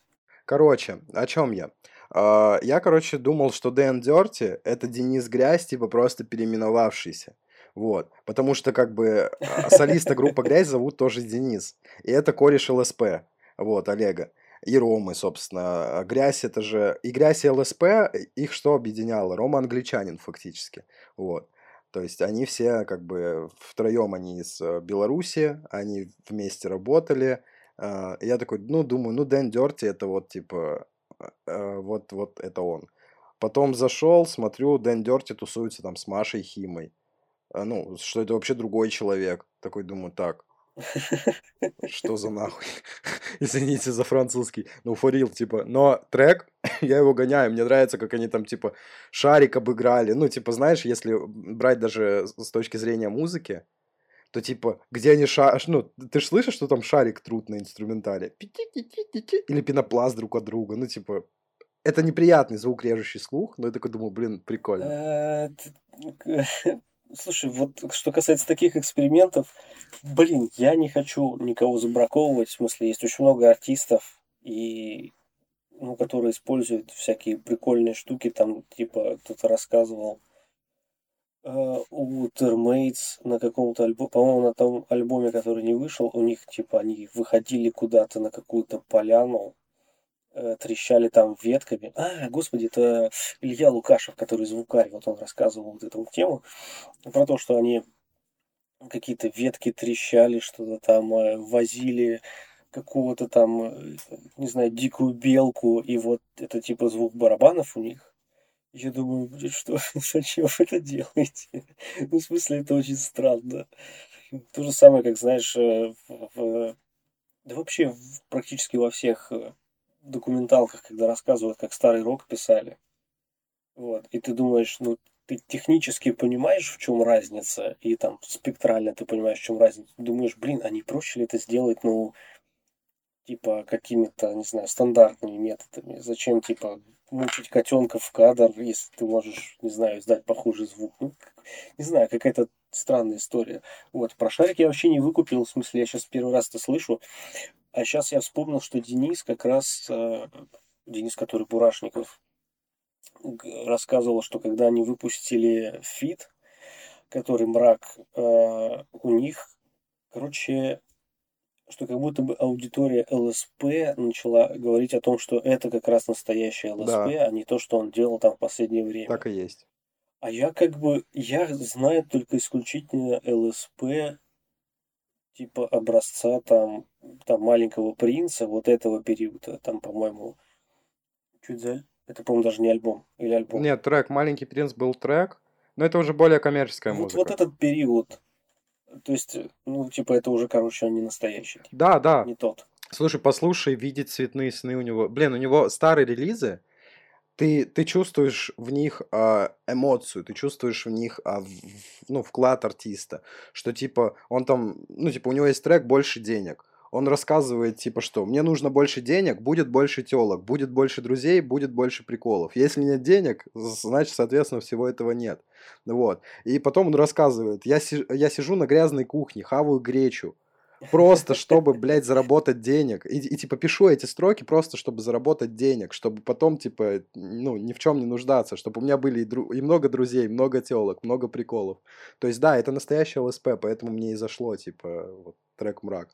Короче, о чем я? А, Я, короче, думал, что Дэн Дерти это Денис Грязь, типа просто переименовавшийся. Вот. Потому что, как бы, а, солиста группы Грязь зовут тоже Денис. И это кореш ЛСП. Вот, Олега. И Ромы, собственно. Грязь это же... И Грязь и ЛСП, их что объединяло? Рома англичанин, фактически. Вот. То есть они все, как бы, втроем они из э, Беларуси, они вместе работали. А, Я такой, ну, думаю, ну, Дэн Дерти это вот, типа, э, вот, вот это он. Потом зашел, смотрю, Дэн Дерти тусуется там с Машей Химой. А, Ну, что это вообще другой человек. Такой думаю, так, что за *laughs* нахуй? *laughs* Извините за французский. Ну, форил, типа. Но трек, *laughs* я его гоняю. Мне нравится, как они там, типа, шарик обыграли. Ну, типа, знаешь, если брать даже с точки зрения музыки, то, типа, где они шар... Ну, ты же слышишь, что там шарик трут на инструментале? Или пенопласт друг от друга. Ну, типа, это неприятный звук, режущий слух, но я такой думаю, блин, прикольно. Э, Слушай, вот что касается таких экспериментов, блин, я не хочу никого забраковывать. В смысле, есть очень много артистов, и, ну, которые используют всякие прикольные штуки. Там, типа, кто-то рассказывал э, у Termates на каком-то альбоме, по-моему, на том альбоме, который не вышел, у них, типа, они выходили куда-то на какую-то поляну, э, трещали там ветками. А, господи, это Илья Лукашев, который звукарь, вот он рассказывал вот эту вот тему про то, что они какие-то ветки трещали, что-то там э, возили, какого-то там, э, не знаю, дикую белку, и вот это типа звук барабанов у них. Я думаю, блин, что, *laughs* зачем вы это делаете? *laughs* Ну, в смысле, это очень странно. То же самое, как, знаешь, э, в, в, да вообще в, практически во всех э, документалках, когда рассказывают, как старый рок писали. Вот. И ты думаешь, ну, ты технически понимаешь, в чем разница, и там спектрально ты понимаешь, в чем разница. Думаешь, блин, а проще ли это сделать, ну, типа, какими-то, не знаю, стандартными методами? Зачем, типа, мучить котенка в кадр, если ты можешь, не знаю, издать похожий звук? Ну, не знаю, какая-то странная история. Вот, про шарик я вообще не выкупил, в смысле, я сейчас первый раз это слышу. А сейчас я вспомнил, что Денис как раз, э, Денис, который Бурашников, рассказывал, что когда они выпустили фит, который мрак, э, у них, короче, что как будто бы аудитория ЛСП начала говорить о том, что это как раз настоящая ЛСП, да. а не то, что он делал там в последнее время. Так и есть. А я как бы, я знаю только исключительно ЛСП, типа образца там, там маленького принца, вот этого периода, там, по-моему, чуть за... Это, по-моему, даже не альбом. Или альбом. Нет, трек. Маленький принц был трек, но это уже более коммерческая вот, музыка. Вот этот период. То есть, ну, типа, это уже, короче, он не настоящий. Да, да. Не тот. Слушай, послушай, видеть цветные сны у него. Блин, у него старые релизы, ты, ты чувствуешь в них э, эмоцию, ты чувствуешь в них э, в, ну, вклад артиста, что типа он там, ну типа у него есть трек «Больше денег», он рассказывает, типа, что мне нужно больше денег, будет больше телок, будет больше друзей, будет больше приколов. Если нет денег, значит, соответственно, всего этого нет. Вот. И потом он рассказывает, я, си- я сижу на грязной кухне, хаваю гречу, просто чтобы, блядь, заработать денег. И, и, типа, пишу эти строки просто, чтобы заработать денег, чтобы потом, типа, ну, ни в чем не нуждаться, чтобы у меня были и, дру... и много друзей, много телок, много приколов. То есть, да, это настоящий ЛСП, поэтому мне и зашло, типа, вот, трек «Мрак».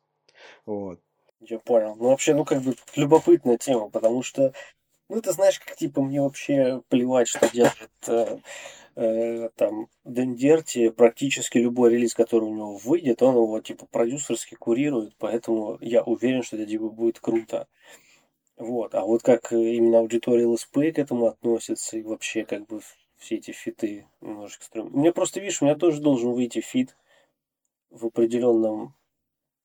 Вот. Я понял. Ну, вообще, ну, как бы, любопытная тема, потому что, ну, ты знаешь, как, типа, мне вообще плевать, что делает э, э, там Дендерти, практически любой релиз, который у него выйдет, он его, типа, продюсерски курирует, поэтому я уверен, что это, типа, будет круто. Вот. А вот как именно аудитория ЛСП к этому относится, и вообще, как бы, все эти фиты немножечко стрёмные. Меня просто, видишь, у меня тоже должен выйти фит в определенном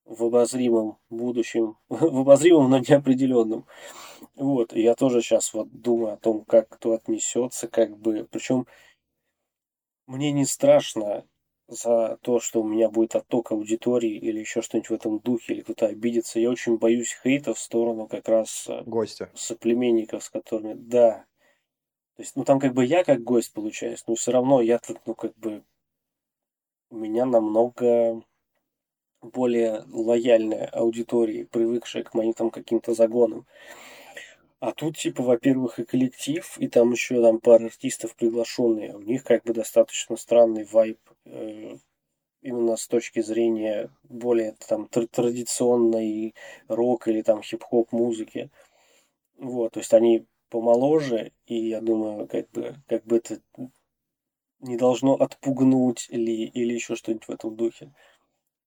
в обозримом будущем, *laughs* в обозримом, но неопределенном. Вот, и я тоже сейчас вот думаю о том, как кто отнесется, как бы, причем мне не страшно за то, что у меня будет отток аудитории или еще что-нибудь в этом духе, или кто-то обидится. Я очень боюсь хейта в сторону как раз э, гостя. соплеменников, с которыми, да. То есть, ну там как бы я как гость получаюсь, но все равно я тут, ну как бы, у меня намного более лояльная аудитории, привыкшая к моим там каким-то загонам. А тут, типа, во-первых, и коллектив, и там еще там пара артистов приглашенные. У них как бы достаточно странный вайб э, именно с точки зрения более там тр- традиционной рок или там хип-хоп музыки. Вот, то есть они помоложе, и я думаю, как бы, как бы это не должно отпугнуть или, или еще что-нибудь в этом духе.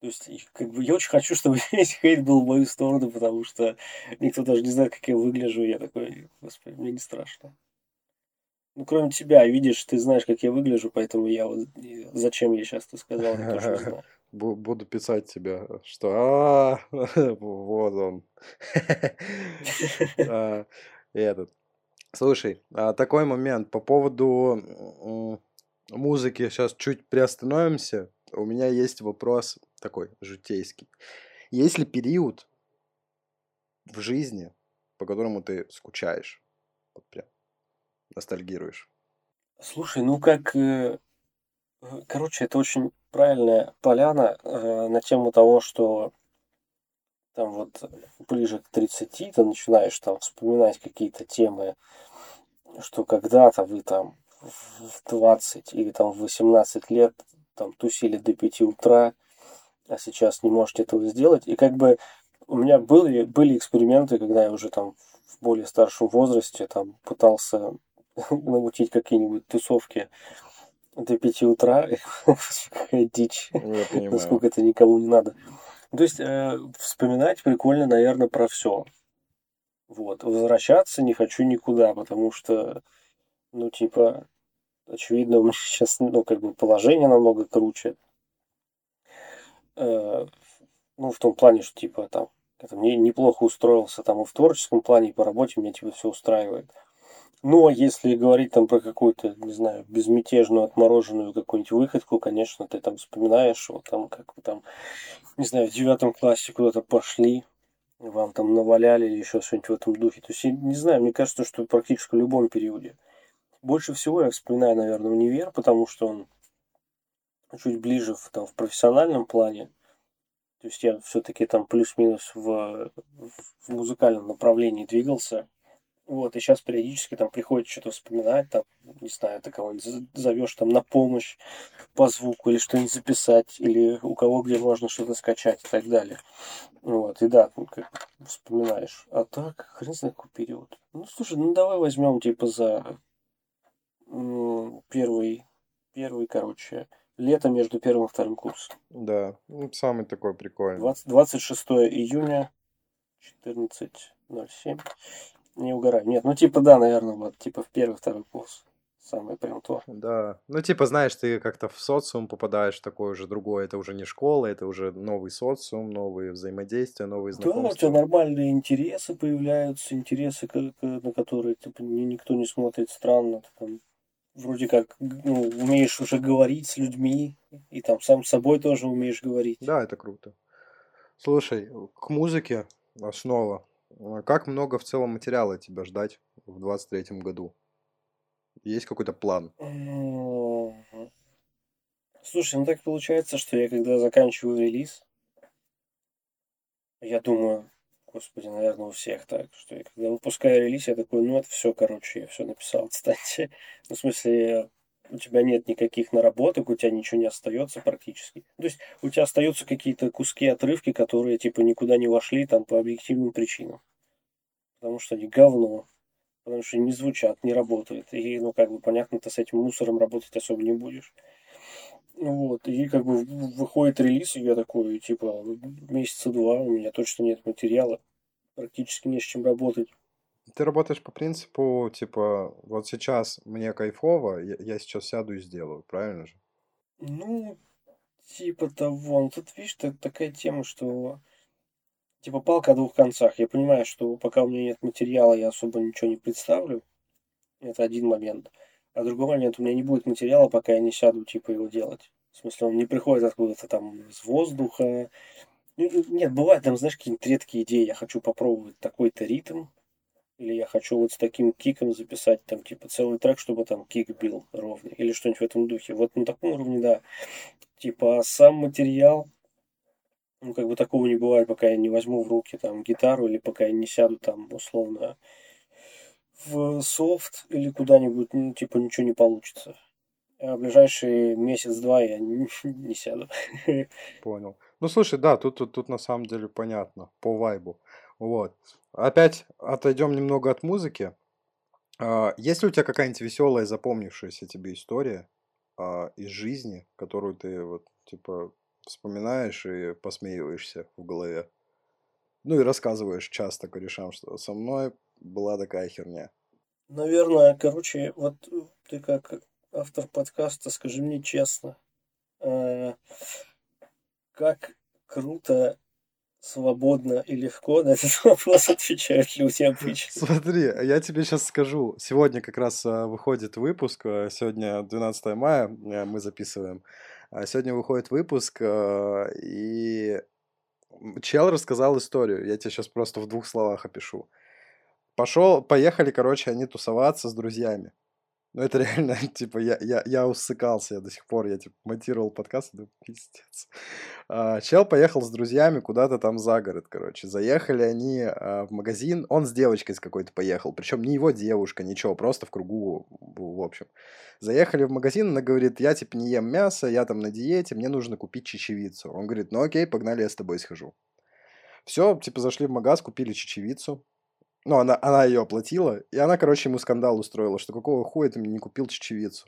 То есть, как бы, я очень хочу, чтобы *laughs* весь хейт был в мою сторону, потому что никто даже не знает, как я выгляжу. Я такой, господи, мне не страшно. Ну, кроме тебя, видишь, ты знаешь, как я выгляжу, поэтому я вот... Зачем я сейчас ты сказал, я точно знаю. *laughs* Буду писать тебе, что а, *laughs* вот он. А, этот. Слушай, а, такой момент по поводу музыки. Сейчас чуть приостановимся. У меня есть вопрос такой житейский. Есть ли период в жизни, по которому ты скучаешь? Вот прям ностальгируешь. Слушай, ну как... Э, э, короче, это очень правильная поляна э, на тему того, что там вот ближе к 30 ты начинаешь там вспоминать какие-то темы, что когда-то вы там в 20 или там в 18 лет там тусили до 5 утра, а сейчас не можете этого сделать. И как бы у меня были, были эксперименты, когда я уже там в более старшем возрасте там пытался *laughs* намутить какие-нибудь тусовки до 5 утра. *laughs* Какая дичь. Ну. Насколько это никому не надо. То есть э, вспоминать прикольно, наверное, про все. Вот. Возвращаться не хочу никуда, потому что, ну, типа, очевидно, у меня *laughs* сейчас, ну, как бы положение намного круче. Э, ну, в том плане, что, типа, там, это мне неплохо устроился там и в творческом плане, и по работе меня, типа, все устраивает. Ну, а если говорить там про какую-то, не знаю, безмятежную, отмороженную какую-нибудь выходку, конечно, ты там вспоминаешь, вот там, как вы там, не знаю, в девятом классе куда-то пошли, вам там наваляли или еще что-нибудь в этом духе. То есть, я не знаю, мне кажется, что практически в любом периоде. Больше всего я вспоминаю, наверное, универ, потому что он чуть ближе в, там, в профессиональном плане. То есть я все-таки там плюс-минус в, в музыкальном направлении двигался. Вот, и сейчас периодически там приходится что-то вспоминать, там, не знаю, ты кого-нибудь зовешь там на помощь по звуку или что-нибудь записать, или у кого где можно что-то скачать и так далее. Вот, и да, ну, как вспоминаешь. А так, хрен знает какой период. Ну, слушай, ну давай возьмем типа за первый, первый, короче, лето между первым и вторым курсом. Да, ну, самый такой прикольный. 20 26 июня 14.07. Не угорай. Нет, ну типа да, наверное, вот типа в первый, второй курс. Самое прям то. Да, ну типа, знаешь, ты как-то в социум попадаешь, такой уже другой, это уже не школа, это уже новый социум, новые взаимодействия, новые Да, у тебя знакомства. нормальные интересы появляются, интересы, ка- ка- на которые типа, ни- никто не смотрит странно. Ты там вроде как ну, умеешь уже говорить с людьми, и там сам с собой тоже умеешь говорить. Да, это круто. Слушай, к музыке основа. А Как много в целом материала тебя ждать в двадцать третьем году? Есть какой-то план? М, Слушай, ну так получается, что я когда заканчиваю релиз, я думаю, господи, наверное, у всех так, что я когда выпускаю релиз, я такой, ну это все, короче, я все написал, *laughs* отстаньте. Ну, в смысле, у тебя нет никаких наработок, у тебя ничего не остается практически. То есть у тебя остаются какие-то куски, отрывки, которые типа никуда не вошли там по объективным причинам. Потому что они говно. Потому что не звучат, не работают. И, ну, как бы, понятно, ты с этим мусором работать особо не будешь. Вот, и как бы выходит релиз, и я такой, типа, месяца два у меня точно нет материала, практически не с чем работать. Ты работаешь по принципу, типа, вот сейчас мне кайфово, я, я сейчас сяду и сделаю, правильно же? Ну, типа того. Ну, тут, видишь, та- такая тема, что, типа, палка о двух концах. Я понимаю, что пока у меня нет материала, я особо ничего не представлю. Это один момент. А другой момент, у меня не будет материала, пока я не сяду, типа, его делать. В смысле, он не приходит откуда-то там из воздуха. Ну, Нет, бывает там, знаешь, какие-нибудь редкие идеи. Я хочу попробовать такой-то ритм, или я хочу вот с таким киком записать там, типа, целый трек, чтобы там кик бил ровный, или что-нибудь в этом духе. Вот на таком уровне, да. Типа, а сам материал, ну, как бы такого не бывает, пока я не возьму в руки там гитару, или пока я не сяду там, условно, в софт или куда-нибудь, ну, типа, ничего не получится. А в ближайшие месяц-два я не, *laughs* не сяду. Понял. Ну, слушай, да, тут, тут, тут на самом деле понятно, по вайбу. Вот. Опять отойдем немного от музыки. А, Есть ли у тебя какая-нибудь веселая, запомнившаяся тебе история а, из жизни, которую ты вот, типа, вспоминаешь и посмеиваешься в голове? Ну и рассказываешь часто корешам, что со мной была такая херня. Наверное, короче, вот ты как автор подкаста, скажи мне честно, э, как круто, свободно и легко на этот *laughs* вопрос отвечают люди обычно. Смотри, я тебе сейчас скажу. Сегодня как раз а, выходит выпуск. а, Сегодня 12 мая мы записываем. Сегодня выходит выпуск, и чел рассказал историю. Я тебе сейчас просто в двух словах опишу. Пошел, поехали, короче, они тусоваться с друзьями. Ну, это реально, *laughs* типа, я, я, я усыкался, я до сих пор, я, типа, монтировал подкаст, да, пиздец. А, Чел поехал с друзьями куда-то там за город, короче. Заехали они а, в магазин, он с девочкой с какой-то поехал, причем не его девушка, ничего, просто в кругу, в общем. Заехали в магазин, она говорит, я, типа, не ем мясо, я там на диете, мне нужно купить чечевицу. Он говорит, ну окей, погнали, я с тобой схожу. Все, типа, зашли в магаз, купили чечевицу. Ну, она, она ее оплатила, и она, короче, ему скандал устроила, что какого хуя ты мне не купил чечевицу.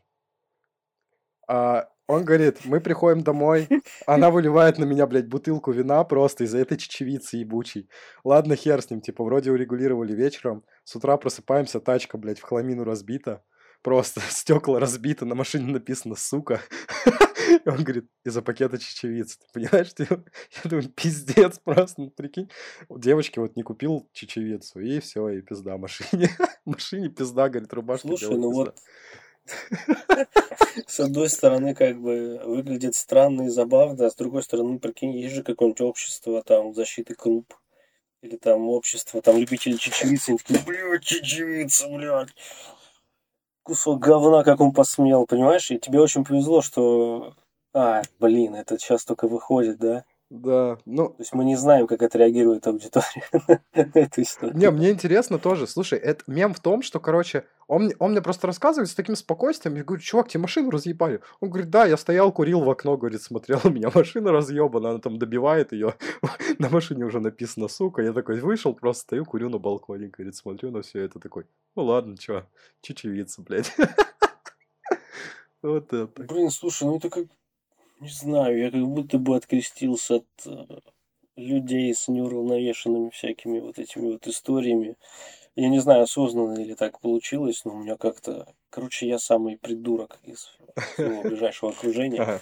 А он говорит, мы приходим домой, *laughs* она выливает на меня, блядь, бутылку вина просто из-за этой чечевицы ебучей. Ладно, хер с ним, типа, вроде урегулировали вечером, с утра просыпаемся, тачка, блядь, в хламину разбита, просто *laughs* стекла разбиты, на машине написано «сука». *laughs* И он говорит, из-за пакета чечевицы. Ты понимаешь, ты, *laughs* я думаю, пиздец просто, ну, прикинь. Девочки вот не купил чечевицу, и все, и пизда машине. *laughs* машине пизда, говорит, рубашка Слушай, ну вот с одной стороны, как бы выглядит странно и забавно, а с другой стороны, прикинь, есть же какое-нибудь общество там защиты круп. Или там общество, там любители чечевицы, они такие, блядь, чечевица, блядь. Кусок говна, как он посмел, понимаешь? И тебе очень повезло, что... А, блин, это сейчас только выходит, да? Да, ну... То есть мы не знаем, как отреагирует аудитория на эту историю. Не, мне интересно тоже. Слушай, это мем в том, что, короче, он, он мне просто рассказывает с таким спокойствием. Я говорю, чувак, тебе машину разъебали. Он говорит, да, я стоял, курил в окно, говорит, смотрел, *laughs* у меня машина разъебана, она там добивает ее. *laughs* на машине уже написано, сука. Я такой вышел, просто стою, курю на балконе, говорит, смотрю на все это такой. Ну ладно, чё, чечевица, блядь. *laughs* вот это. Блин, слушай, ну это как не знаю, я как будто бы открестился от э, людей с неуравновешенными всякими вот этими вот историями. Я не знаю, осознанно или так получилось, но у меня как-то... Короче, я самый придурок из своего *laughs* ближайшего окружения.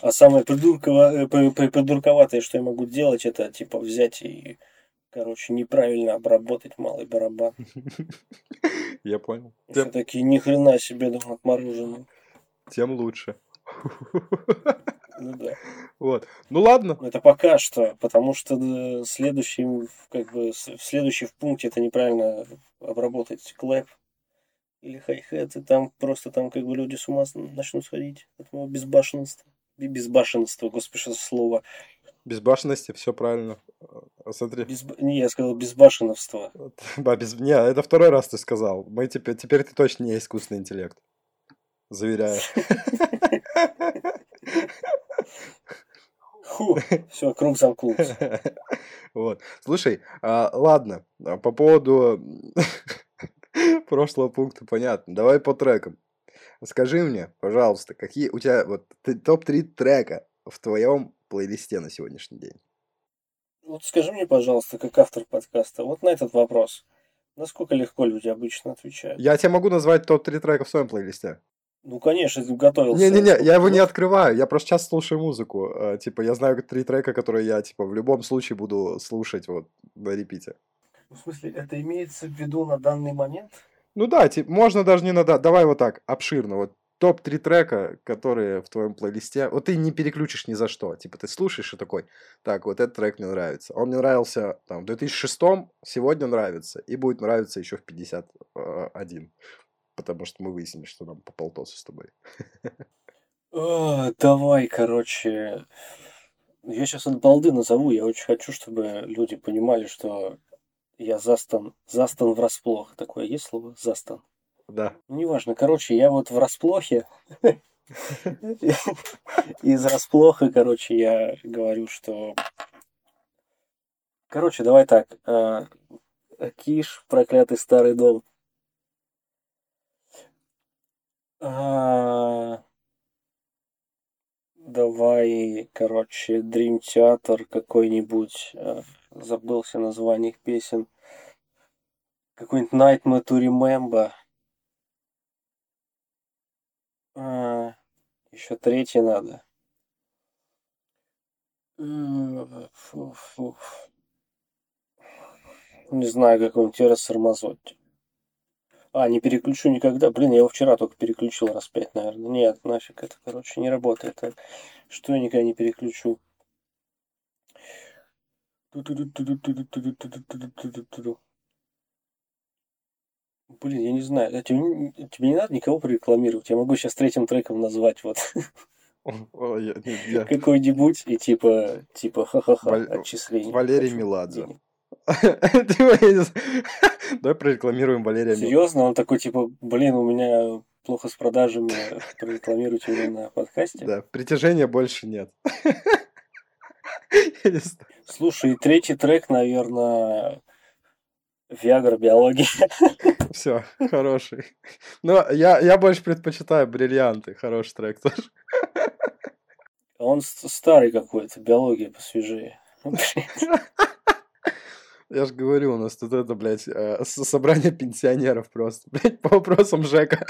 А самое. Э, придурковатое, что я могу делать, это типа взять и, короче, неправильно обработать малый барабан. *laughs* Я понял. Все-таки ни хрена себе дом отмороженный. Тем лучше. Ну да. Вот. Ну ладно. Это пока что, потому что э, следующий, как бы, следующий в пункте это неправильно обработать клэп или хай-хет, и там просто там как бы люди с ума начнут сходить от моего безбашенства. Безбашенства, господи, что слово. Безбашенности, все правильно. А, смотри. Без... Не, я сказал безбашеновство. *laughs* Да, без... Не, это второй раз ты сказал. Мы теперь, теперь ты точно не искусственный интеллект. Заверяю. все, круг замкнулся. *laughs* Вот. Слушай, а, ладно, а по поводу *laughs* прошлого пункта понятно. Давай по трекам. Скажи мне, пожалуйста, какие у тебя вот топ-3 трека в твоем плейлисте на сегодняшний день? Вот скажи мне, пожалуйста, как автор подкаста, вот на этот вопрос. Насколько легко люди обычно отвечают? Я тебе могу назвать топ-3 трека в своем плейлисте. Ну, конечно, ты готовился. Не-не-не, я его не открываю, я просто сейчас слушаю музыку. Э, типа, я знаю три трека, которые я, типа, в любом случае буду слушать вот на репите. В смысле, это имеется в виду на данный момент? Ну да, типа, можно даже не надо. Давай вот так, обширно. Вот топ-3 трека, которые в твоем плейлисте. Вот ты не переключишь ни за что. Типа, ты слушаешь и такой, так, вот этот трек мне нравится. Он мне нравился там в 2006 сегодня нравится. И будет нравиться еще в 51 потому что мы выяснили, что нам по полтосу с тобой. О, давай, короче, я сейчас от балды назову, я очень хочу, чтобы люди понимали, что я застан, застан врасплох. Такое есть слово? Застан. Да. Неважно, короче, я вот в расплохе. Из расплоха, короче, я говорю, что... Короче, давай так. А, Киш, проклятый старый дом. А, давай, короче, Dream Theater какой-нибудь. А, забылся название их песен. Какой-нибудь Nightmare to Remember. А, еще третий надо. Фу, фу. Не знаю, какой-нибудь Террас Рамазотти. А, не переключу никогда. Блин, я его вчера только переключил раз пять, наверное. Нет, нафиг это, короче, не работает. Что я никогда не переключу? Блин, я не знаю. А тебе, тебе не надо никого прорекламировать. Я могу сейчас третьим треком назвать вот какой-нибудь и типа, типа, ха-ха-ха, отчисление. Валерий Меладзе. *laughs* Давай прорекламируем Валерия Серьезно? Он такой, типа, блин, у меня плохо с продажами, прорекламируйте меня на подкасте? Да, притяжения больше нет. *laughs* Слушай, третий трек, наверное, Виагра биология. Все, хороший. Но я, я больше предпочитаю бриллианты. Хороший трек тоже. А он старый какой-то, биология посвежее. *laughs* Я же говорю, у нас тут это, блядь, э, собрание пенсионеров просто, блядь, по вопросам Жека.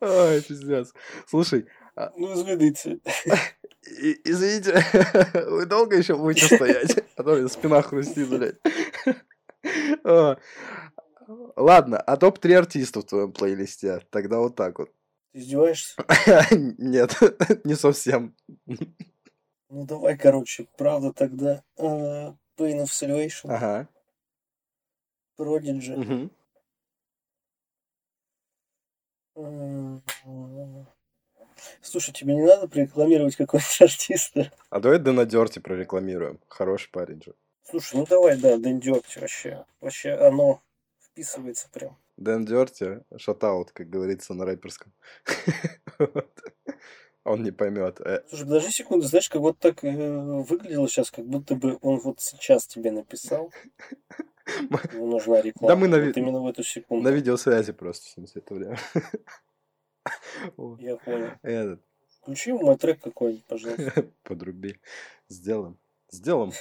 Ой, пиздец. Слушай. А ну, извините. Извините, *laughs* вы долго еще будете стоять? А то спина хрустит, блядь. Ладно, а топ-3 артиста в твоем плейлисте? Тогда вот так вот. Ты издеваешься? *laughs* Нет, *laughs* не совсем. Ну давай, короче, правда тогда. Uh, Pain of Salvation. Ага. Prodigy. Угу. Слушай, тебе не надо прорекламировать какого-нибудь *laughs* артиста? А давай Дэна Дёрти прорекламируем. Хороший парень же. Слушай, ну давай, да, Дэн Дёрти вообще. Вообще оно вписывается прям. Дэн Дёрти, шатаут, как говорится на рэперском. *laughs* Он не поймет. Э. Слушай, подожди секунду, знаешь, как вот так э, выглядело сейчас, как будто бы он вот сейчас тебе написал. Ему нужна реклама. Да мы на, вот именно в эту секунду. на видеосвязи просто все это время. *laughs* Я понял. Этот. Включи мой трек какой-нибудь, пожалуйста. *laughs* Подруби. Сделаем. Сделаем.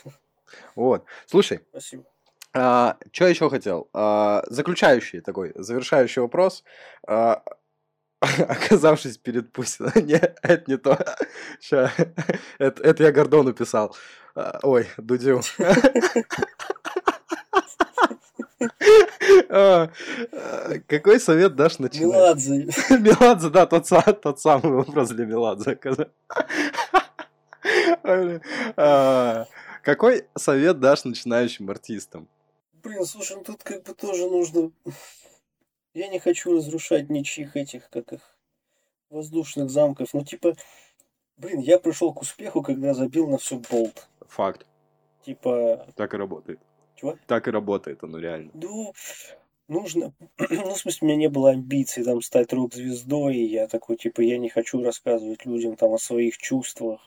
Вот. Слушай. Спасибо. А, что еще хотел? А, заключающий такой, завершающий вопрос. А, *laughs* оказавшись перед Путиным. *laughs* Не, это не то. Ща. Это, это я Гордону писал. А, ой, Дудю. *laughs* А, какой совет дашь начинать? Меладзе. Меладзе, да, тот, тот самый вопрос для Меладзе. А, какой совет дашь начинающим артистам? Блин, слушай, ну тут как бы тоже нужно... Я не хочу разрушать ничьих этих, как их, воздушных замков. Ну, типа, блин, я пришел к успеху, когда забил на все болт. Факт. Типа... Так и работает. Чего? Так и работает оно реально. Ну, нужно... *clears throat* ну, в смысле, у меня не было амбиций там стать рок-звездой, и я такой, типа, я не хочу рассказывать людям там о своих чувствах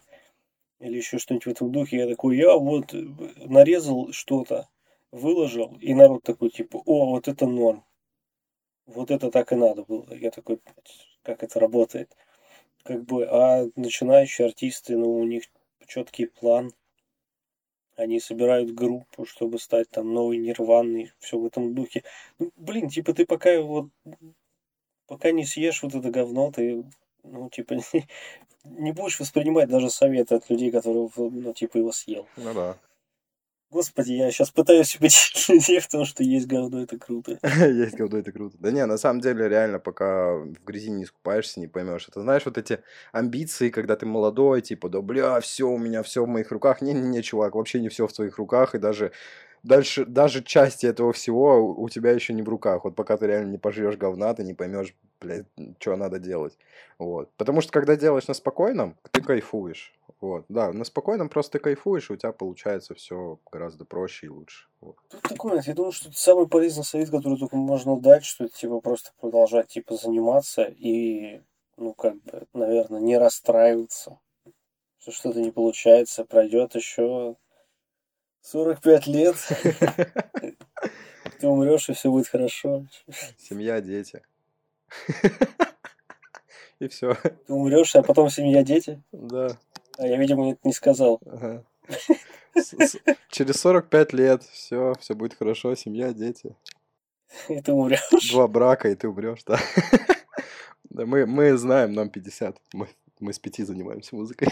или еще что-нибудь в этом духе. Я такой, я вот э, нарезал что-то, выложил, и народ такой, типа, о, вот это норм. Вот это так и надо было. Я такой, как это работает. Как бы, а начинающие артисты, ну, у них четкий план – они собирают группу, чтобы стать там новой нирваной, все в этом духе. Ну, блин, типа ты пока вот пока не съешь вот это говно, ты ну, типа, не, *laughs* не будешь воспринимать даже советы от людей, которые, ну, типа, его съел. Ну да. Господи, я сейчас пытаюсь убедить в том, что есть говно, это круто. *laughs* есть говно, это круто. Да не, на самом деле, реально, пока в грязи не искупаешься, не поймешь. Это знаешь, вот эти амбиции, когда ты молодой, типа, да бля, все у меня, все в моих руках. Не-не-не, чувак, вообще не все в твоих руках, и даже дальше, даже части этого всего у тебя еще не в руках. Вот пока ты реально не пожрешь говна, ты не поймешь, блядь, что надо делать. Вот. Потому что когда делаешь на спокойном, ты кайфуешь. Вот, да, на спокойном просто ты кайфуешь, и у тебя получается все гораздо проще и лучше. Вот. Тут такой, я думаю, что это самый полезный совет, который только можно дать, что типа просто продолжать типа заниматься и, ну, как бы, наверное, не расстраиваться, что что-то не получается, пройдет еще 45 лет, *laughs* ты умрешь, и все будет хорошо. Семья, дети. *laughs* И все. Ты умрешь, а потом семья, дети? Да. А я, видимо, это не сказал. Ага. Через 45 лет все, все будет хорошо, семья, дети. И ты умрешь. Два брака, и ты умрешь, да. Да, мы, мы знаем, нам 50. Мы, мы с пяти занимаемся музыкой.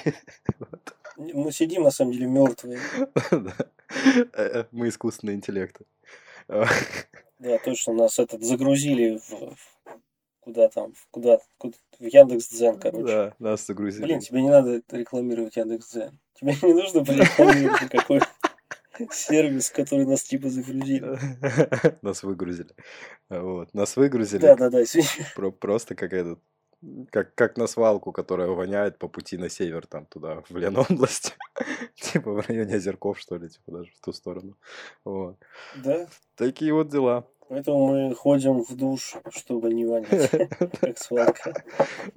Вот. Мы сидим, на самом деле, мертвые. Да. Э, э, мы искусственный интеллект. Да, точно, нас этот загрузили в, куда там, куда, куда в Яндекс Дзен, короче. Да, нас загрузили. Блин, тебе не надо рекламировать Яндекс Дзен. Тебе не нужно рекламировать *laughs* какой сервис, который нас типа загрузили. *laughs* Нас выгрузили. Вот. Нас выгрузили. Да, да, да, Про просто как этот как, как на свалку, которая воняет по пути на север, там, туда, в Ленобласть. *laughs* типа в районе Озерков, что ли, типа даже в ту сторону. Вот. Да. Такие вот дела. Поэтому мы ходим в душ, чтобы не вонять, *laughs* как свалка.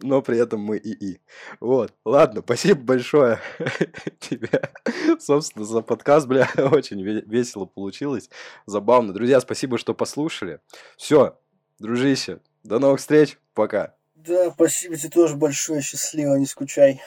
Но при этом мы и-и. Вот. Ладно, спасибо большое *laughs* тебе, собственно, за подкаст, бля. *laughs* Очень весело получилось, забавно. Друзья, спасибо, что послушали. Все, дружище, до новых встреч, пока. Да, спасибо тебе тоже большое, счастливо, не скучай.